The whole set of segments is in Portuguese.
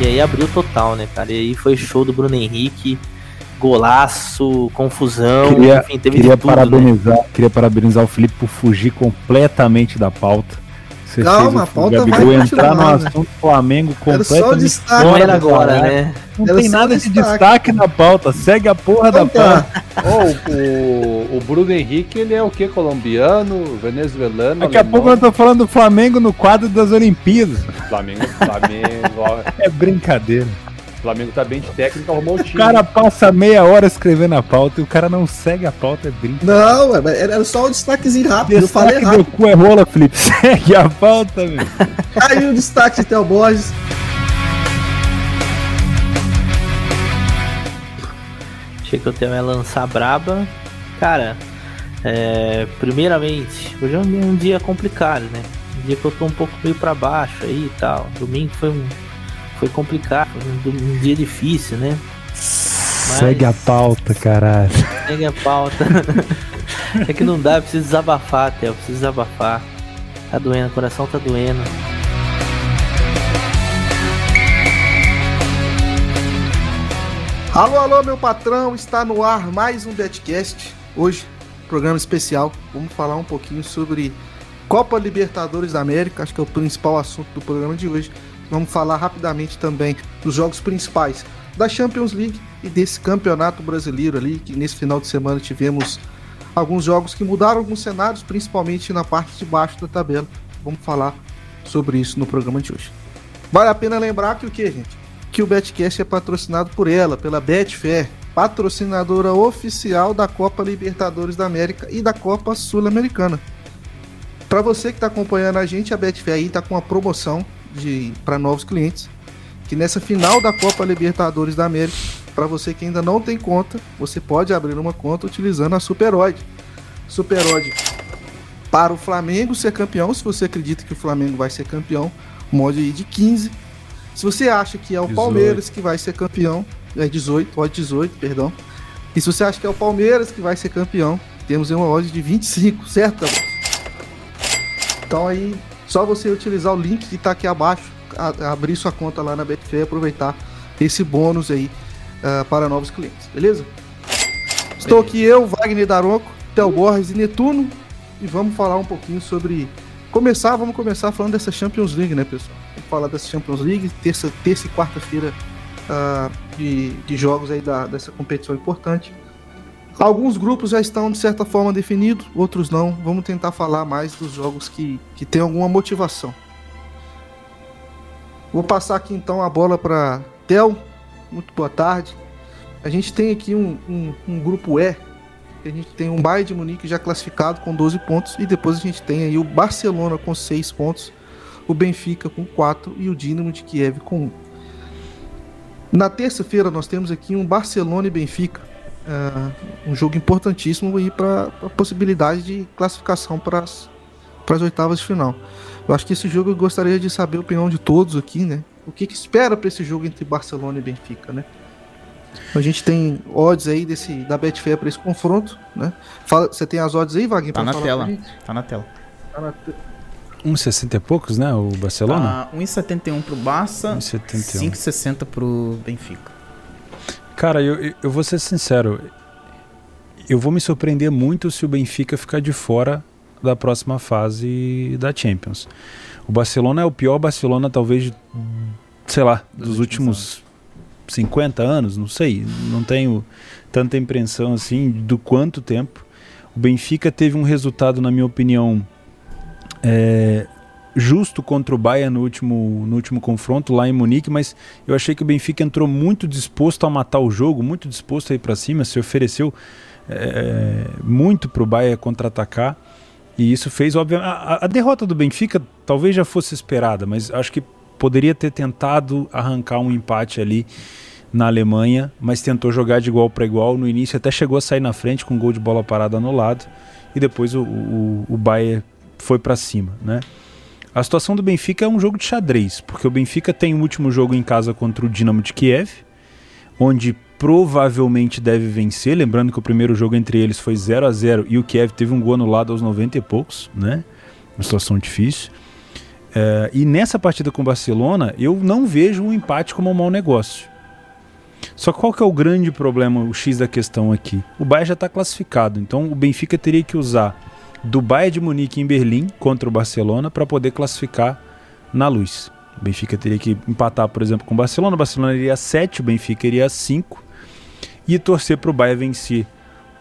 E aí abriu total, né, cara? E aí foi show do Bruno Henrique, golaço, confusão, Queria, enfim, teve queria tudo, né? parabenizar, queria parabenizar o Felipe por fugir completamente da pauta. Você Calma, a o pauta Gabigol vai entrar no continuar, né? assunto Flamengo Era só o completamente destaque. Fora agora, né? Não Era tem nada de destaque. destaque na pauta. Segue a porra Então da tá. pauta. Ô, o, o Bruno Henrique, ele é o quê? Colombiano, venezuelano, Daqui a alemão? pouco eu tô falando do Flamengo no quadro das Olimpíadas. Flamengo, Flamengo, ó, É brincadeira. Flamengo tá bem de técnica, arrumou o O time. cara passa meia hora escrevendo a pauta e o cara não segue a pauta, é brincadeira. Não, mas era só o destaquezinho rápido. Eu falei Destaque do rápido. cu é rola, Felipe. Segue a pauta, meu. Aí o destaque de Theo Borges. Achei que eu tenho ia lançar braba. Cara, é, primeiramente, hoje é um, um dia complicado, né? Um dia que eu tô um pouco meio pra baixo aí e tal. Domingo foi um. Foi complicado, foi um, dia difícil, né? Segue a pauta, caralho. Segue a pauta. é que não dá, eu preciso desabafar, Theo, eu preciso desabafar. Tá doendo, o coração tá doendo. Alô, alô, meu patrão, está no ar mais um Betcast. Hoje, programa especial. Vamos falar um pouquinho sobre Copa Libertadores da América, acho que é o principal assunto do programa de hoje. Vamos falar rapidamente também dos jogos principais da Champions League e desse campeonato brasileiro ali, que nesse final de semana tivemos alguns jogos que mudaram alguns cenários, principalmente na parte de baixo da tabela. Vamos falar sobre isso no programa de hoje. Vale a pena lembrar que o que, gente? Que o Betcast é patrocinado por ela, pela Betfair, patrocinadora oficial da Copa Libertadores da América e da Copa Sul-Americana. Para você que está acompanhando a gente, a Betfair aí está com uma promoção de para novos clientes, que nessa final da Copa Libertadores da América, para você que ainda não tem conta, você pode abrir uma conta utilizando a Superodd. Superodd para o Flamengo ser campeão, se você acredita que o Flamengo vai ser campeão, mod aí de 15. Se você acha que é o 18. Palmeiras que vai ser campeão, é 18, odd 18, perdão. E se você acha que é o Palmeiras que vai ser campeão, temos uma odd de 25, certo? Então aí, só você utilizar o link que tá aqui abaixo, a- abrir sua conta lá na Betfair e aproveitar esse bônus aí ah, para novos clientes, beleza? Estou aqui eu, Wagner Daronco, Theo Borges e Netuno, e vamos falar um pouquinho sobre. Começar, vamos começar falando dessa Champions League, né, pessoal? Vamos falar dessa Champions League, terça, terça e quarta-feira ah, de, de jogos aí da, dessa competição importante. Alguns grupos já estão de certa forma definidos, outros não. Vamos tentar falar mais dos jogos que, que tem alguma motivação. Vou passar aqui então a bola para Tel. Muito boa tarde. A gente tem aqui um, um, um grupo E. A gente tem um Bayern de Munique já classificado com 12 pontos. E depois a gente tem aí o Barcelona com 6 pontos. O Benfica com 4 e o Dinamo de Kiev com 1. Na terça-feira nós temos aqui um Barcelona e Benfica. Ah, um jogo importantíssimo aí para a possibilidade de classificação para as oitavas de final. Eu acho que esse jogo eu gostaria de saber a opinião de todos aqui, né? O que, que espera para esse jogo entre Barcelona e Benfica, né? A gente tem odds aí desse, da Betfair para esse confronto, né? Fala, você tem as odds aí, Wagner? Tá pra na tela. Tá na tela. Tá na te- Uns 60 e poucos, né? O Barcelona? Tá 1,71 pro Barça, 1,71. 5,60 pro Benfica. Cara, eu, eu- vou ser sincero. Eu vou me surpreender muito se o Benfica ficar de fora da próxima fase da Champions. O Barcelona é o pior Barcelona, talvez, sei lá, Dos dos, últimos últimos 50 anos, não sei. Não tenho tanta impressão assim do quanto tempo. O Benfica teve um resultado, na minha opinião, é, justo contra o Bayern no último, no último confronto lá em Munique, mas eu achei que o Benfica entrou muito disposto a matar o jogo, muito disposto a ir para cima, se ofereceu é, muito para o Bayern contra-atacar. E isso fez, obviamente. A, a derrota do Benfica talvez já fosse esperada, mas acho que poderia ter tentado arrancar um empate ali na Alemanha, mas tentou jogar de igual para igual. No início até chegou a sair na frente com um gol de bola parada anulado. E depois o, o, o Bayern foi para cima, né? A situação do Benfica é um jogo de xadrez, porque o Benfica tem o último jogo em casa contra o Dinamo de Kiev, onde provavelmente deve vencer, lembrando que o primeiro jogo entre eles foi 0 a 0 e o Kiev teve um gol anulado aos 90 e poucos, né? Uma situação difícil. É, e nessa partida com o Barcelona, eu não vejo o empate como um mau negócio. Só qual que é o grande problema, o X da questão aqui? O Bayern já está classificado, então o Benfica teria que usar do Bayern de Munique em Berlim contra o Barcelona para poder classificar na luz. O Benfica teria que empatar, por exemplo, com o Barcelona. O Barcelona iria a 7, o Benfica iria a 5. E torcer para o Bayern vencer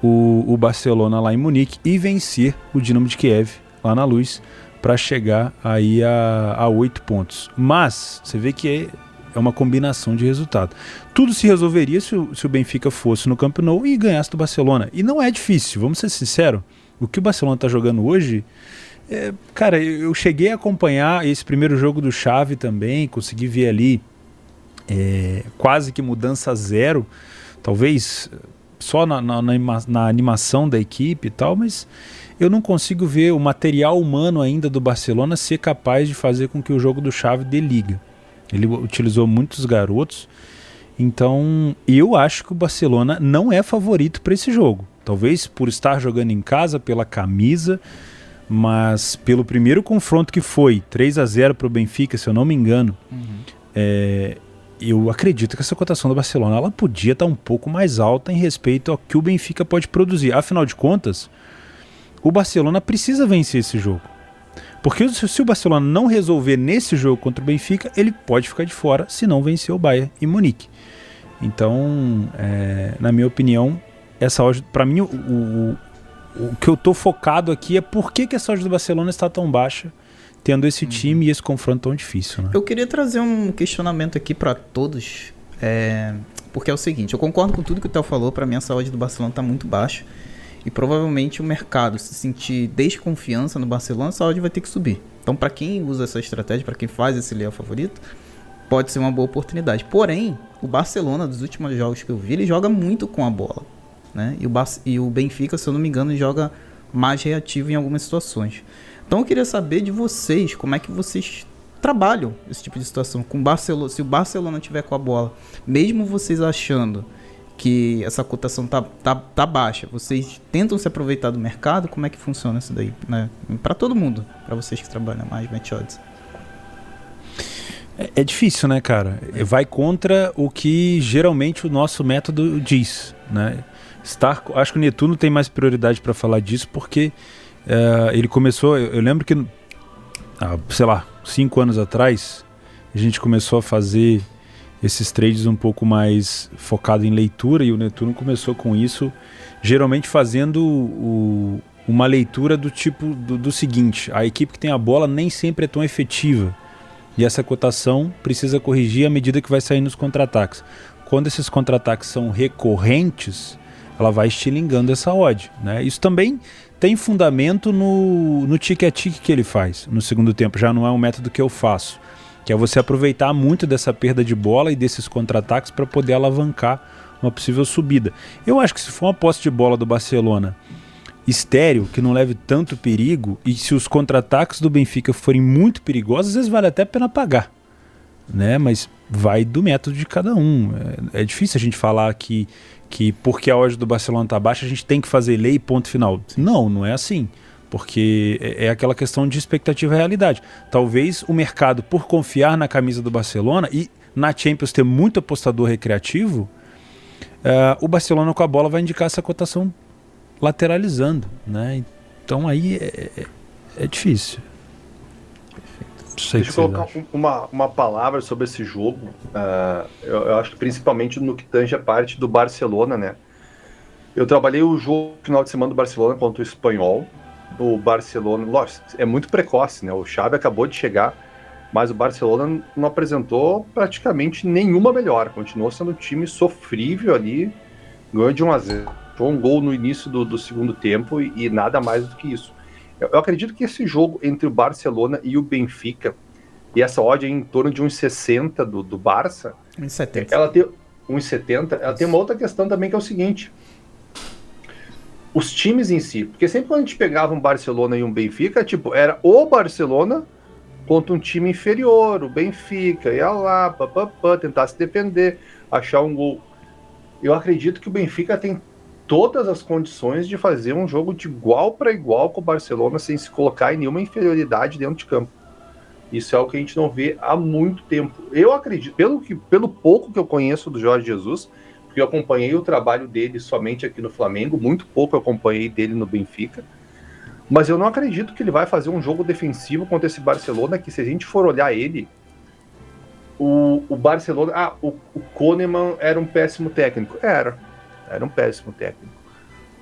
o, o Barcelona lá em Munique e vencer o Dinamo de Kiev lá na luz para chegar aí a, a 8 pontos. Mas você vê que é, é uma combinação de resultado. Tudo se resolveria se o, se o Benfica fosse no Camp Nou e ganhasse do Barcelona. E não é difícil, vamos ser sinceros. O que o Barcelona está jogando hoje é, cara, eu cheguei a acompanhar esse primeiro jogo do Chave também, consegui ver ali é, quase que mudança zero, talvez só na, na, na, animação da equipe e tal, mas eu não consigo ver o material humano ainda do Barcelona ser capaz de fazer com que o jogo do Chave dê liga. Ele utilizou muitos garotos, então eu acho que o Barcelona não é favorito para esse jogo. Talvez por estar jogando em casa, pela camisa, mas pelo primeiro confronto que foi 3 a 0 para o Benfica, se eu não me engano, uhum. é, eu acredito que essa cotação do Barcelona ela podia estar tá um pouco mais alta em respeito ao que o Benfica pode produzir. Afinal de contas, o Barcelona precisa vencer esse jogo. Porque se o Barcelona não resolver nesse jogo contra o Benfica, ele pode ficar de fora se não vencer o Bayern e Munique. Então, é, na minha opinião, essa para mim o, o, o que eu tô focado aqui é por que, que essa odd do Barcelona está tão baixa, tendo esse uhum. time e esse confronto tão difícil. Né? Eu queria trazer um questionamento aqui para todos, é, porque é o seguinte: eu concordo com tudo que o Theo falou, para mim a saúde do Barcelona está muito baixa. E provavelmente o mercado, se sentir desconfiança no Barcelona, a saúde vai ter que subir. Então, para quem usa essa estratégia, para quem faz esse leal favorito, pode ser uma boa oportunidade. Porém, o Barcelona, dos últimos jogos que eu vi, ele joga muito com a bola. Né? E, o e o Benfica, se eu não me engano, joga mais reativo em algumas situações. Então eu queria saber de vocês, como é que vocês trabalham esse tipo de situação com o Barcelona, se o Barcelona tiver com a bola, mesmo vocês achando que essa cotação tá, tá, tá baixa, vocês tentam se aproveitar do mercado, como é que funciona isso daí, né? Para todo mundo, para vocês que trabalham mais odds. É, é, difícil, né, cara? Vai contra o que geralmente o nosso método diz, né? Star, acho que o Netuno tem mais prioridade para falar disso porque uh, ele começou. Eu, eu lembro que, ah, sei lá, cinco anos atrás, a gente começou a fazer esses trades um pouco mais focado em leitura e o Netuno começou com isso, geralmente fazendo o, uma leitura do tipo do, do seguinte: a equipe que tem a bola nem sempre é tão efetiva. E essa cotação precisa corrigir à medida que vai saindo os contra-ataques. Quando esses contra-ataques são recorrentes, ela vai estilingando essa odd. Né? Isso também tem fundamento no, no tique-a-tique que ele faz no segundo tempo, já não é um método que eu faço, que é você aproveitar muito dessa perda de bola e desses contra-ataques para poder alavancar uma possível subida. Eu acho que se for uma posse de bola do Barcelona estéreo, que não leve tanto perigo, e se os contra-ataques do Benfica forem muito perigosos, às vezes vale até a pena pagar. Né? Mas vai do método de cada um. É, é difícil a gente falar que que porque a odd do Barcelona está baixa, a gente tem que fazer lei ponto final. Não, não é assim. Porque é, é aquela questão de expectativa e realidade. Talvez o mercado, por confiar na camisa do Barcelona e na Champions ter muito apostador recreativo, uh, o Barcelona com a bola vai indicar essa cotação lateralizando. Né? Então aí é, é, é difícil. Deixa eu colocar uma, uma palavra sobre esse jogo. Uh, eu, eu, acho que principalmente no que tange a parte do Barcelona, né? Eu trabalhei o jogo final de semana do Barcelona contra o Espanhol. O Barcelona, lógico, é muito precoce, né? O Xavi acabou de chegar, mas o Barcelona não apresentou praticamente nenhuma melhora. Continuou sendo um time sofrível ali, ganhou de 1 a 0 Foi um gol no início do, do segundo tempo e, e nada mais do que isso. Eu acredito que esse jogo entre o Barcelona e o Benfica, e essa odd é em torno de uns 60 do, do Barça, 1,70. ela tem 1,70, ela tem uma outra questão também que é o seguinte: os times em si, porque sempre quando a gente pegava um Barcelona e um Benfica, tipo, era o Barcelona contra um time inferior, o Benfica, ia lá, pá, pá, pá, tentar se defender, achar um gol. Eu acredito que o Benfica tem todas as condições de fazer um jogo de igual para igual com o Barcelona sem se colocar em nenhuma inferioridade dentro de campo. Isso é o que a gente não vê há muito tempo. Eu acredito, pelo, que, pelo pouco que eu conheço do Jorge Jesus, porque eu acompanhei o trabalho dele somente aqui no Flamengo, muito pouco eu acompanhei dele no Benfica. Mas eu não acredito que ele vai fazer um jogo defensivo contra esse Barcelona, que se a gente for olhar ele, o, o Barcelona. Ah, o, o Kahneman era um péssimo técnico. Era. Era um péssimo técnico.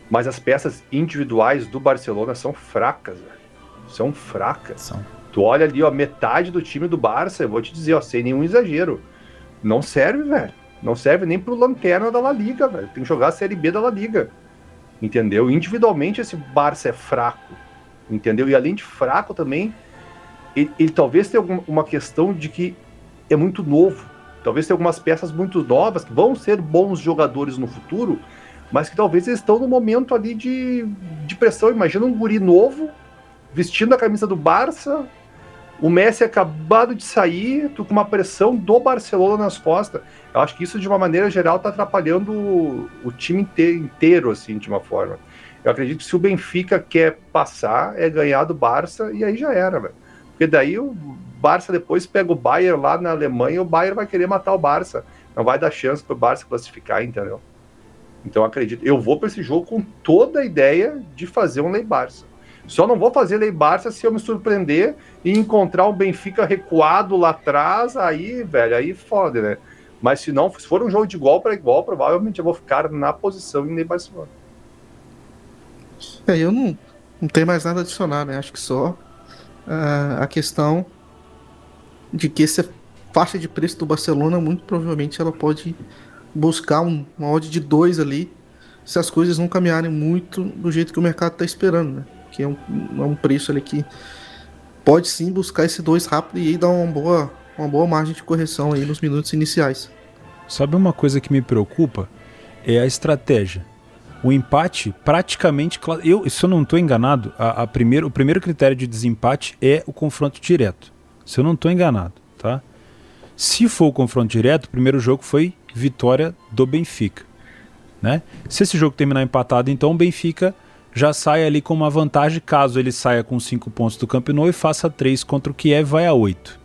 Mas as peças individuais do Barcelona são fracas, velho. São fracas. São. Tu olha ali, ó, metade do time do Barça, eu vou te dizer, ó, sem nenhum exagero. Não serve, velho. Não serve nem pro lanterna da La Liga, velho. Tem que jogar a Série B da La Liga. Entendeu? Individualmente esse Barça é fraco. Entendeu? E além de fraco também, ele, ele talvez tenha alguma, uma questão de que é muito novo. Talvez tenha algumas peças muito novas que vão ser bons jogadores no futuro, mas que talvez eles estão no momento ali de, de pressão. Imagina um guri novo vestindo a camisa do Barça, o Messi acabado de sair, tu com uma pressão do Barcelona nas costas. Eu acho que isso, de uma maneira geral, está atrapalhando o, o time inteiro, inteiro, assim, de uma forma. Eu acredito que se o Benfica quer passar, é ganhar do Barça e aí já era, velho. Porque daí o Barça depois pega o Bayern lá na Alemanha o Bayern vai querer matar o Barça. Não vai dar chance para o Barça classificar, entendeu? Então acredito. Eu vou para esse jogo com toda a ideia de fazer um Lei Barça. Só não vou fazer Lei Barça se eu me surpreender e encontrar um Benfica recuado lá atrás, aí, velho, aí foda, né? Mas se não, se for um jogo de igual para igual, provavelmente eu vou ficar na posição em Lei Barcelona. É, eu não, não tenho mais nada a adicionar, né? Acho que só uh, a questão de que essa faixa de preço do Barcelona, muito provavelmente ela pode buscar um, uma odd de 2 ali, se as coisas não caminharem muito do jeito que o mercado está esperando, né? Que é um, é um preço ali que pode sim buscar esse 2 rápido e aí dar uma boa, uma boa margem de correção aí nos minutos iniciais. Sabe uma coisa que me preocupa? É a estratégia. O empate praticamente. Eu, se eu não estou enganado, a, a primeiro, o primeiro critério de desempate é o confronto direto. Se eu não estou enganado, tá? Se for o confronto direto, o primeiro jogo foi vitória do Benfica. Né? Se esse jogo terminar empatado, então o Benfica já sai ali com uma vantagem caso ele saia com 5 pontos do Camp Nou e faça 3 contra o Kiev vai a 8.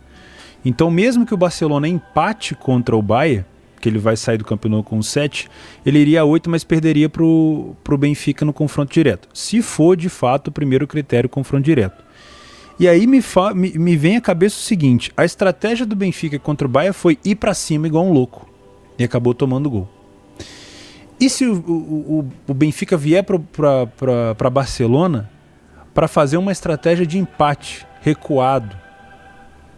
Então mesmo que o Barcelona empate contra o Bayern, que ele vai sair do Camp Nou com 7, ele iria a 8, mas perderia para o Benfica no confronto direto. Se for de fato o primeiro critério confronto direto. E aí me, me, me vem à cabeça o seguinte: a estratégia do Benfica contra o Bayern foi ir para cima igual um louco. E acabou tomando gol. E se o, o, o Benfica vier para Barcelona para fazer uma estratégia de empate, recuado,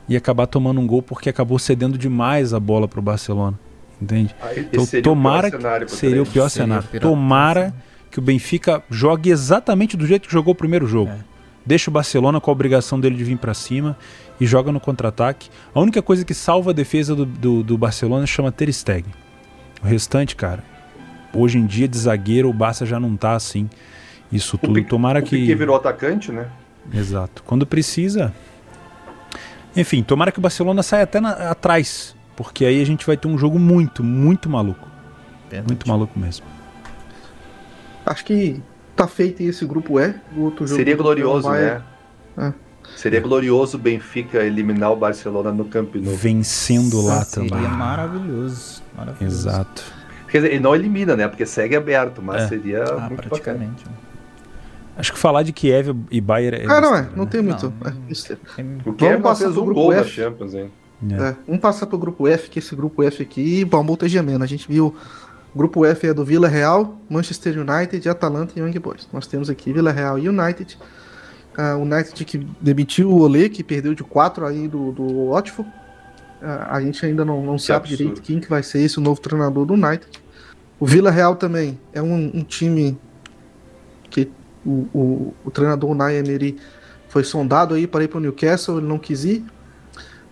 e acabar tomando um gol porque acabou cedendo demais a bola para o Barcelona? Entende? Ah, então, tomara que seria o pior cenário. Tomara que o Benfica jogue exatamente do jeito que jogou o primeiro jogo. É deixa o Barcelona com a obrigação dele de vir para cima e joga no contra-ataque. A única coisa que salva a defesa do, do, do, Barcelona chama Ter Stegen. O restante, cara, hoje em dia de zagueiro o Barça já não tá assim. Isso tudo. Pique, tomara que. Pique virou atacante, né? Exato. Quando precisa. Enfim, tomara que o Barcelona saia até na, atrás. Porque aí a gente vai ter um jogo muito, muito maluco. Verdade. Muito maluco mesmo. Acho que tá feito esse grupo E. O outro jogo Seria glorioso, né? É. Seria glorioso o Benfica eliminar o Barcelona no Camp Nou. Vencendo lá também. Seria maravilhoso, maravilhoso. Exato. Quer dizer, ele não elimina, né? Porque segue aberto, mas é. seria ah, muito praticamente. Bacana. Acho que falar de Kiev e Bayern é. Ah, não é. Não né? tem muito. Não, é. O Kiev fez um gol F. da Champions, hein? É. É. Vamos passar pro grupo F, que esse grupo F aqui, bom, multa gemendo. A gente viu grupo F é do Vila Real, Manchester United, Atalanta e Young Boys. Nós temos aqui Vila Real e United. Uh, o United que demitiu o Olê, que perdeu de 4 aí do, do Watford. Uh, a gente ainda não, não sabe absurdo. direito quem que vai ser esse o novo treinador do United. O Vila Real também é um, um time que o, o, o treinador Unai Emery foi sondado aí para ir para o Newcastle, ele não quis ir.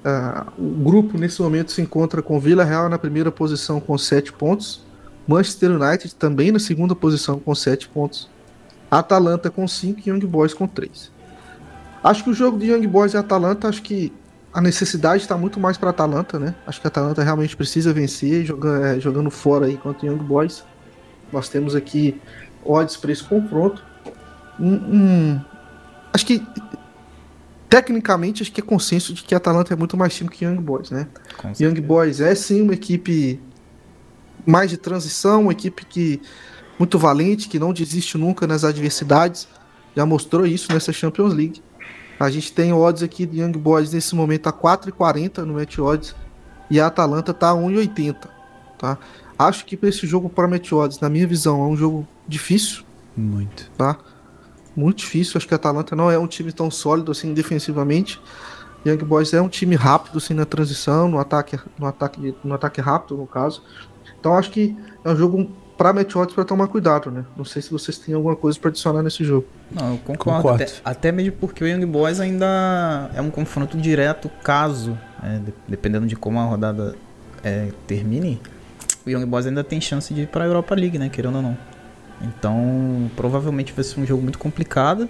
Uh, o grupo nesse momento se encontra com o Vila Real na primeira posição com 7 pontos. Manchester United também na segunda posição com 7 pontos. Atalanta com 5 e Young Boys com 3. Acho que o jogo de Young Boys e Atalanta, acho que a necessidade está muito mais para Atalanta, né? Acho que a Atalanta realmente precisa vencer, jogando, é, jogando fora aí contra o Young Boys. Nós temos aqui odds para esse confronto. Um, um, acho que tecnicamente, acho que é consenso de que a Atalanta é muito mais time que Young Boys, né? Young Boys é sim uma equipe mais de transição, uma equipe que muito valente, que não desiste nunca nas adversidades. Já mostrou isso nessa Champions League. A gente tem odds aqui de Young Boys nesse momento a 4,40 no Match Odds e a Atalanta tá a 1,80, tá? Acho que para esse jogo para Match Odds, na minha visão, é um jogo difícil. Muito. Tá? Muito difícil. Acho que a Atalanta não é um time tão sólido assim defensivamente. Young Boys é um time rápido assim na transição, no ataque, no ataque, no ataque rápido no caso. Então acho que é um jogo para odds para tomar cuidado, né? Não sei se vocês têm alguma coisa para adicionar nesse jogo. Não, eu concordo. concordo. Até, até, mesmo porque o Young Boys ainda é um confronto direto, caso, é, dependendo de como a rodada é, termine, o Young Boys ainda tem chance de ir para a Europa League, né? Querendo ou não. Então, provavelmente vai ser um jogo muito complicado.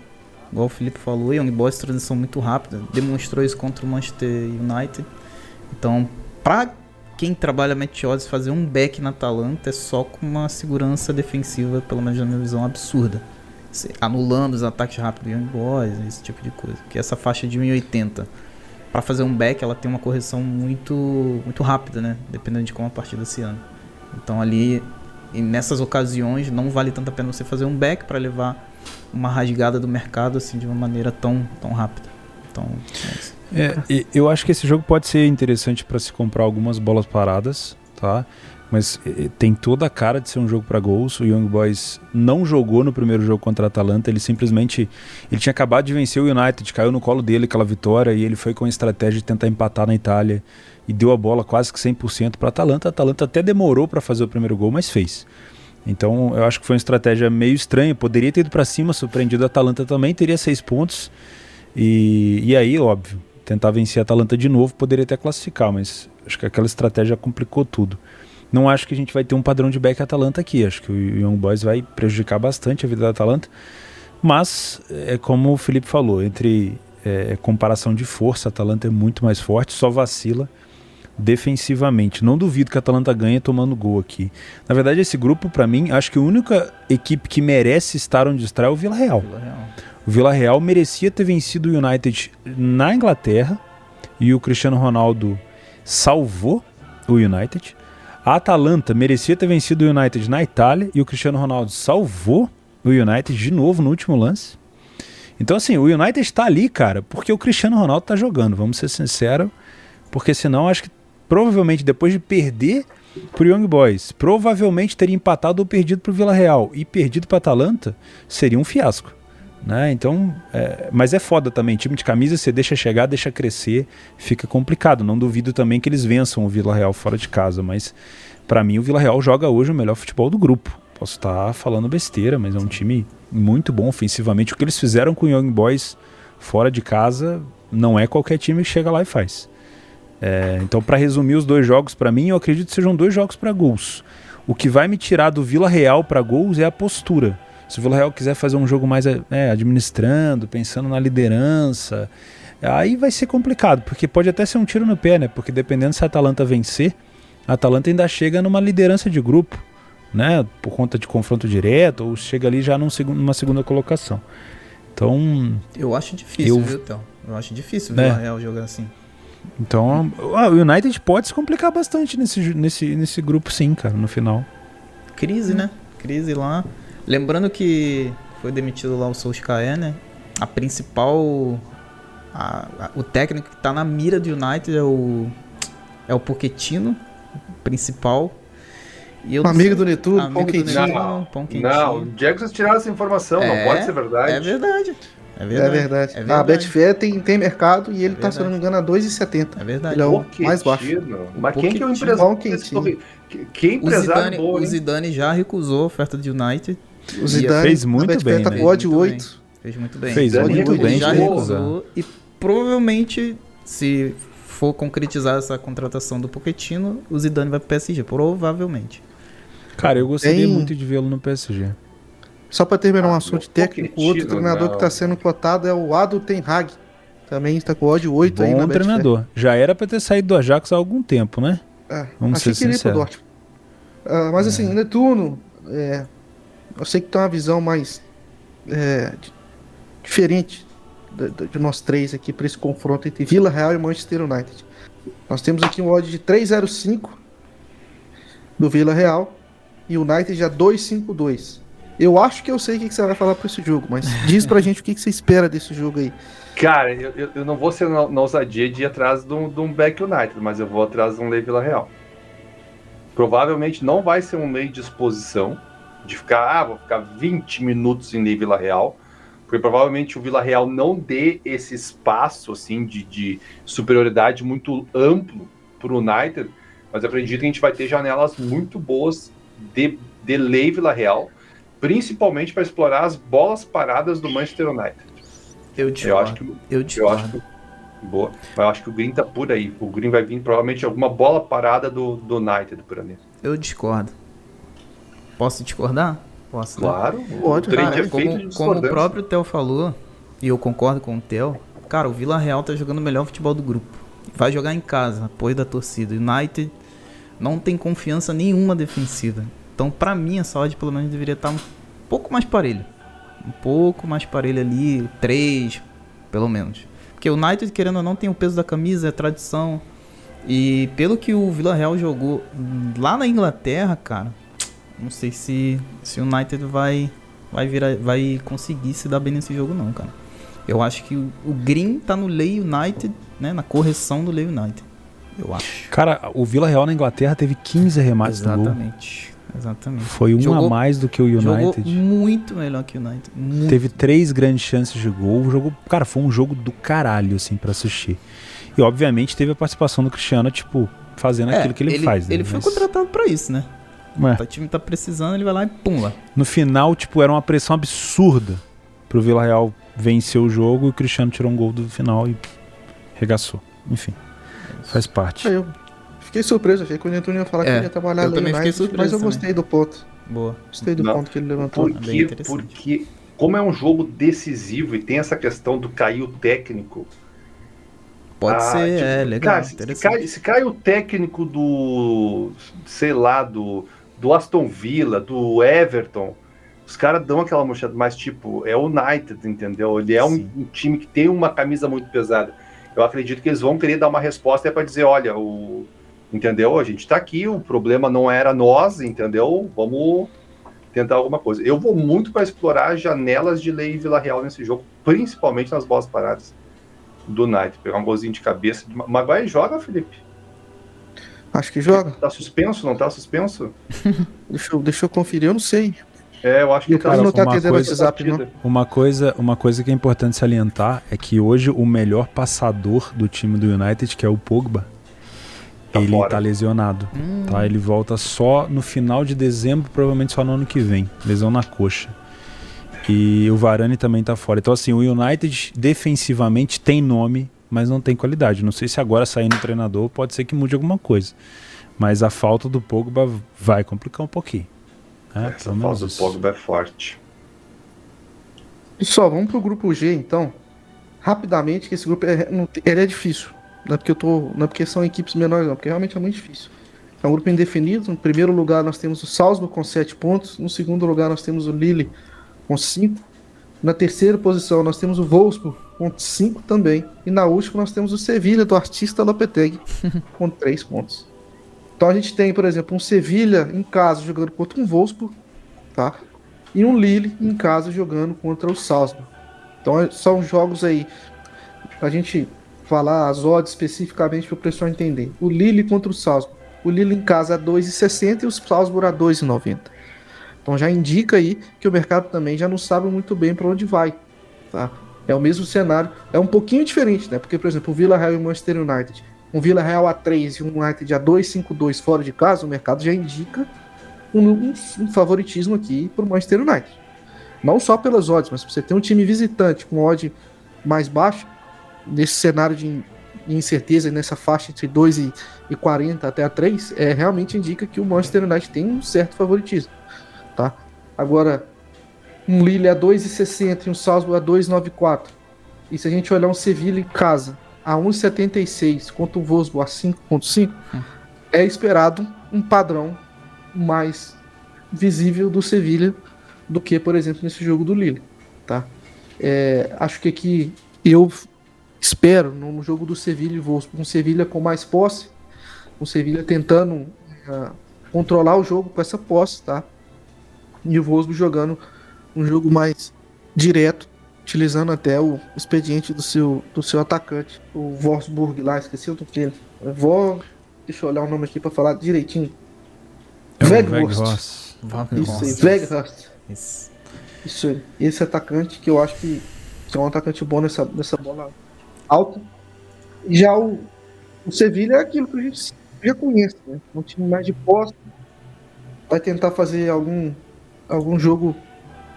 Igual o Felipe falou, Young Boys transição muito rápida. Demonstrou isso contra o Manchester United. Então, para quem trabalha match odds fazer um back na Atalanta é só com uma segurança defensiva, pelo menos na minha visão, absurda. Anulando os ataques rápidos de Young Boys, esse tipo de coisa. Que essa faixa de 1,80 para fazer um back, ela tem uma correção muito muito rápida, né? Dependendo de como a partida se anda. Então ali, nessas ocasiões, não vale tanto a pena você fazer um back para levar uma rasgada do mercado assim de uma maneira tão tão rápida. Então, é é, eu acho que esse jogo pode ser interessante para se comprar algumas bolas paradas, tá? Mas tem toda a cara de ser um jogo para gols. O Young Boys não jogou no primeiro jogo contra a Atalanta, ele simplesmente ele tinha acabado de vencer o United, caiu no colo dele aquela vitória e ele foi com a estratégia de tentar empatar na Itália e deu a bola quase que 100% para a Atalanta. A Atalanta até demorou para fazer o primeiro gol, mas fez. Então eu acho que foi uma estratégia meio estranha. Poderia ter ido para cima, surpreendido a Atalanta também, teria seis pontos. E, e aí, óbvio, tentar vencer a Atalanta de novo, poderia até classificar, mas acho que aquela estratégia complicou tudo. Não acho que a gente vai ter um padrão de back Atalanta aqui. Acho que o Young Boys vai prejudicar bastante a vida da Atalanta. Mas, é como o Felipe falou, entre é, comparação de força, a Atalanta é muito mais forte, só vacila defensivamente. Não duvido que a Atalanta ganhe tomando gol aqui. Na verdade, esse grupo, para mim, acho que a única equipe que merece estar onde está é o Vila Real. Vila Real. O Vila Real merecia ter vencido o United na Inglaterra e o Cristiano Ronaldo salvou o United. A Atalanta merecia ter vencido o United na Itália e o Cristiano Ronaldo salvou o United de novo no último lance. Então, assim, o United está ali, cara, porque o Cristiano Ronaldo está jogando, vamos ser sinceros. Porque senão, acho que provavelmente depois de perder para o Young Boys, provavelmente teria empatado ou perdido para o Vila Real e perdido para a Atalanta, seria um fiasco. Né? Então, é, mas é foda também. Time de camisa, você deixa chegar, deixa crescer, fica complicado. Não duvido também que eles vençam o Vila Real fora de casa, mas para mim o Vila Real joga hoje o melhor futebol do grupo. Posso estar falando besteira, mas é um time muito bom ofensivamente. O que eles fizeram com o Young Boys fora de casa não é qualquer time que chega lá e faz. É, então, para resumir os dois jogos, para mim, eu acredito que sejam dois jogos para gols. O que vai me tirar do Vila Real para gols é a postura. Se o Vila Real quiser fazer um jogo mais é, administrando, pensando na liderança, aí vai ser complicado, porque pode até ser um tiro no pé, né? Porque dependendo se a Atalanta vencer, a Atalanta ainda chega numa liderança de grupo, né? Por conta de confronto direto, ou chega ali já num segundo, numa segunda colocação. Então. Eu acho difícil, eu, viu, Théo? Eu acho difícil o Vila é. Real jogar assim. Então, o United pode se complicar bastante nesse, nesse, nesse grupo, sim, cara, no final. Crise, né? Crise lá. Lembrando que foi demitido lá o Solskjaer, né? A principal. A, a, o técnico que tá na mira do United é o. É o Pochettino, principal. E eu amigo do Netuno, pão quentinho. Não, não, o Jackson tiraram essa informação, é, não pode ser verdade. É verdade. É verdade. É verdade. É verdade. Ah, a Betfair tem, tem mercado e ele é tá, se não me engano, a 2,70. É verdade. Ele é o mais baixo. Mas quem que é o empresário? Quem empresário o Zidane, o Zidane já recusou a oferta de United. O Zidane fez muito bem, tá né? com ódio 8. Fez muito bem. Fez Zidane muito bem. Já recusou e provavelmente se for concretizar essa contratação do Pochettino, o Zidane vai pro PSG, provavelmente. Cara, eu gostaria Tem... muito de vê-lo no PSG. Só para terminar um ah, assunto técnico, outro treinador não. que está sendo cotado é o Ado Ten Hag. Também está com ódio 8 Bom aí na treinador. Já era para ter saído do Ajax há algum tempo, né? É, Vamos ser sinceros. Uh, mas é. assim, Netuno, é, eu sei que tem uma visão mais é, diferente de, de nós três aqui para esse confronto entre Vila Real e Manchester United. Nós temos aqui um odd de 3,05 do Vila Real e o United já 2,52. Eu acho que eu sei o que, você vai falar para esse jogo, mas diz pra gente o que, que você espera desse jogo aí. Cara, eu, eu não vou ser na, na ousadia de ir atrás de um, de um Back United, mas eu vou atrás de um Lei Vila Real. Provavelmente não vai ser um meio de exposição, de ficar, ah, vou ficar 20 minutos em Lei Vila Real, porque provavelmente o Vila Real não dê esse espaço assim de, de superioridade muito amplo para o United, mas eu acredito que a gente vai ter janelas muito boas de, de Lei Vila Real principalmente para explorar as bolas paradas do Manchester United. Eu discordo. Eu acho que, eu discordo. Eu acho que, boa. Eu acho que o Green tá por aí. O Green vai vir provavelmente alguma bola parada do, do United por ali. Eu discordo. Posso discordar? Posso. Né? Claro. Pode. Cara, é como, como o próprio Theo falou, e eu concordo com o Theo, cara, o Vila Real tá jogando o melhor futebol do grupo. Vai jogar em casa, apoio da torcida. United não tem confiança nenhuma defensiva. Então, para mim, a saúde pelo menos deveria estar um pouco mais parelho. Um pouco mais parelho ali, três, pelo menos. Porque o United, querendo ou não, tem o peso da camisa, é tradição. E pelo que o Vila Real jogou lá na Inglaterra, cara, não sei se, se o United vai, vai, virar, vai conseguir se dar bem nesse jogo, não, cara. Eu acho que o, o Green tá no Lei United, né? Na correção do Lei United. Eu acho. Cara, o Vila Real na Inglaterra teve 15 remates Exatamente. Exatamente. Foi um jogou, a mais do que o United. Jogou muito melhor que o United. Muito. Teve três grandes chances de gol. O jogo, cara, foi um jogo do caralho, assim, para assistir. E obviamente teve a participação do Cristiano, tipo, fazendo é, aquilo que ele, ele faz. Né? Ele foi contratado para isso, né? É. O time tá precisando, ele vai lá e pum lá. No final, tipo, era uma pressão absurda pro Vila Real vencer o jogo e o Cristiano tirou um gol do final e regaçou. Enfim, faz parte. Aí eu Fiquei surpreso, achei que o Netuno ia falar é, que ele ia trabalhar eu também United, surpreso mas eu gostei do ponto. Boa. Gostei do Não, ponto que ele levantou. Porque, porque, como é um jogo decisivo e tem essa questão do cair o técnico. Pode ah, ser, tipo, é legal. Cara, se, cai, se cai o técnico do. sei lá, do, do Aston Villa, do Everton os caras dão aquela mochada, mas tipo, é o United, entendeu? Ele é um, um, time que tem uma camisa muito pesada. Eu acredito que eles vão querer dar uma resposta é para dizer, olha, o, entendeu? A gente está aqui, o problema não era nós, entendeu? Vamos tentar alguma coisa. Eu vou muito para explorar janelas de lei Vila Real nesse jogo, principalmente nas bolas paradas do Knight. Pegar um golzinho de cabeça. Maguire joga, Felipe? Acho que joga. Tá suspenso, não tá suspenso? deixa, eu, deixa eu conferir, eu não sei. É, eu acho que cara, não tá atendendo o WhatsApp, não. Uma coisa, uma coisa que é importante salientar é que hoje o melhor passador do time do United, que é o Pogba, Tá ele fora. tá lesionado. Hum. Tá? Ele volta só no final de dezembro, provavelmente só no ano que vem. Lesão na coxa. E o Varane também tá fora. Então, assim, o United defensivamente tem nome, mas não tem qualidade. Não sei se agora saindo o treinador pode ser que mude alguma coisa. Mas a falta do Pogba vai complicar um pouquinho. Né? Essa falta do Pogba é forte. Pessoal, vamos pro grupo G então. Rapidamente, que esse grupo é, ele é difícil. Não é porque eu tô. Não é porque são equipes menores, não, porque realmente é muito difícil. É um grupo indefinido. No primeiro lugar nós temos o Salzburg com 7 pontos. No segundo lugar nós temos o Lille com 5. Na terceira posição nós temos o Wolfsburg com 5 também. E na última nós temos o Sevilha do artista Lopetegui com 3 pontos. Então a gente tem, por exemplo, um Sevilha em casa jogando contra um Wolfsburg, tá? E um Lille em casa jogando contra o Salzburg. Então são jogos aí a gente falar as odds especificamente para o pessoal entender. O Lille contra o Salzburg. O Lille em casa a 2,60 e o Salzburg a 2,90. Então já indica aí que o mercado também já não sabe muito bem para onde vai. Tá? É o mesmo cenário. É um pouquinho diferente, né? Porque, por exemplo, o Villa Real e o Manchester United. Um Villa Real a 3 e um United a 2,52 fora de casa, o mercado já indica um, um, um favoritismo aqui para o Manchester United. Não só pelas odds, mas se você tem um time visitante com odd mais baixo, nesse cenário de incerteza, nessa faixa entre 2 e, e 40 até a 3, é, realmente indica que o Manchester United tem um certo favoritismo. Tá? Agora, um Lille a 2,60 e um Salzburg a 2,94. E se a gente olhar um Sevilla em casa a 1,76 contra o Wolfsburg a 5,5, hum. é esperado um padrão mais visível do Sevilla do que, por exemplo, nesse jogo do Lille. Tá? É, acho que aqui eu espero no jogo do Sevilha e Wolfsburg, um Sevilha com mais posse, um Sevilha tentando uh, controlar o jogo com essa posse, tá? E o Wolfsburg jogando um jogo mais direto, utilizando até o expediente do seu, do seu atacante, o Wolfsburg lá, esqueci o nome dele. Vou, deixa eu olhar o nome aqui para falar direitinho. É Weghorst. Isso aí, Weghorst. Isso. Isso aí. Esse atacante que eu acho que, que é um atacante bom nessa, nessa bola alta. Já o, o Sevilha é aquilo que a gente já conhece, né? Um time mais de posse. Vai tentar fazer algum, algum jogo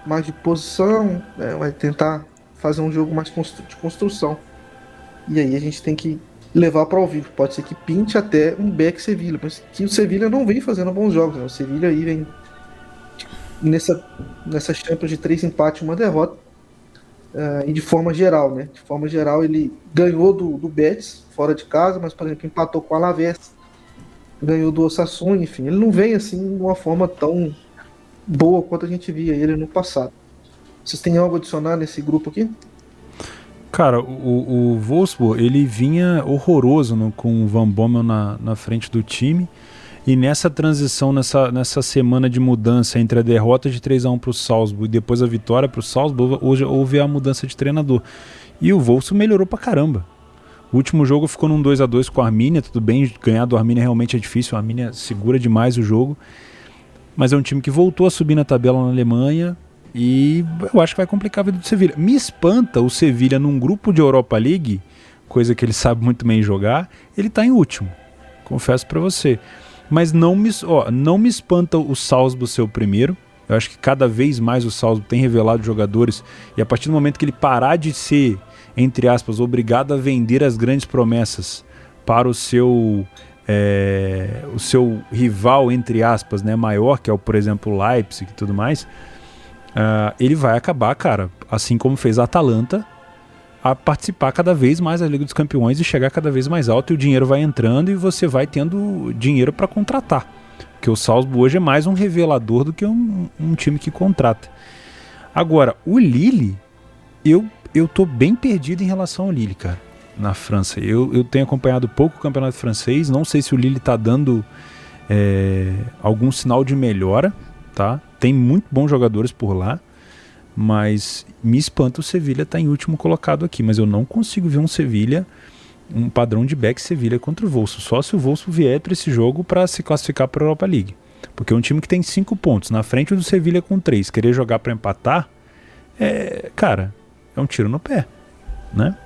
mais de posição, né? vai tentar fazer um jogo mais de construção. E aí a gente tem que levar para o vivo. Pode ser que pinte até um back Sevilha, mas que o Sevilha não vem fazendo bons jogos. Né? O Sevilha aí vem nessa, nessa Champions de três empates uma derrota. Uh, e de forma geral, né? De forma geral, ele ganhou do, do Betis fora de casa, mas, por exemplo, empatou com o Alavés, ganhou do Osasuna, enfim. Ele não vem assim de uma forma tão boa quanto a gente via ele no passado. Vocês têm algo a adicionar nesse grupo aqui? Cara, o, o Wolfsburg, ele vinha horroroso no, com o Van Bommel na, na frente do time. E nessa transição, nessa, nessa semana de mudança entre a derrota de 3 a 1 para o Salzburg e depois a vitória para o Salzburg, hoje houve a mudança de treinador. E o Wolfsburg melhorou pra caramba. O último jogo ficou num 2 a 2 com a Armínia, tudo bem, ganhar do Armínia realmente é difícil, a Armínia segura demais o jogo. Mas é um time que voltou a subir na tabela na Alemanha e eu acho que vai complicar a vida do Sevilha. Me espanta o Sevilha num grupo de Europa League, coisa que ele sabe muito bem jogar, ele está em último. Confesso para você. Mas não me, ó, não me espanta o Salzburg ser o primeiro. Eu acho que cada vez mais o Salzburg tem revelado jogadores e a partir do momento que ele parar de ser, entre aspas, obrigado a vender as grandes promessas para o seu é, o seu rival, entre aspas, né, maior, que é o, por exemplo, Leipzig e tudo mais, uh, ele vai acabar, cara, assim como fez a Atalanta, a participar cada vez mais da Liga dos Campeões e chegar cada vez mais alto e o dinheiro vai entrando e você vai tendo dinheiro para contratar. Porque o Salzburg hoje é mais um revelador do que um, um, time que contrata. Agora, o Lille, eu, eu tô bem perdido em relação ao Lille, cara, na França. Eu, eu tenho acompanhado pouco o campeonato francês, não sei se o Lille tá dando é, algum sinal de melhora, tá? Tem muito bons jogadores por lá. Mas me espanta o Sevilha estar tá em último colocado aqui. Mas eu não consigo ver um Sevilha, um padrão de back Sevilha contra o Volso. Só se o Volso vier para esse jogo para se classificar para a Europa League. Porque é um time que tem cinco pontos, na frente do Sevilha com três, querer jogar para empatar, é, cara, é um tiro no pé, né?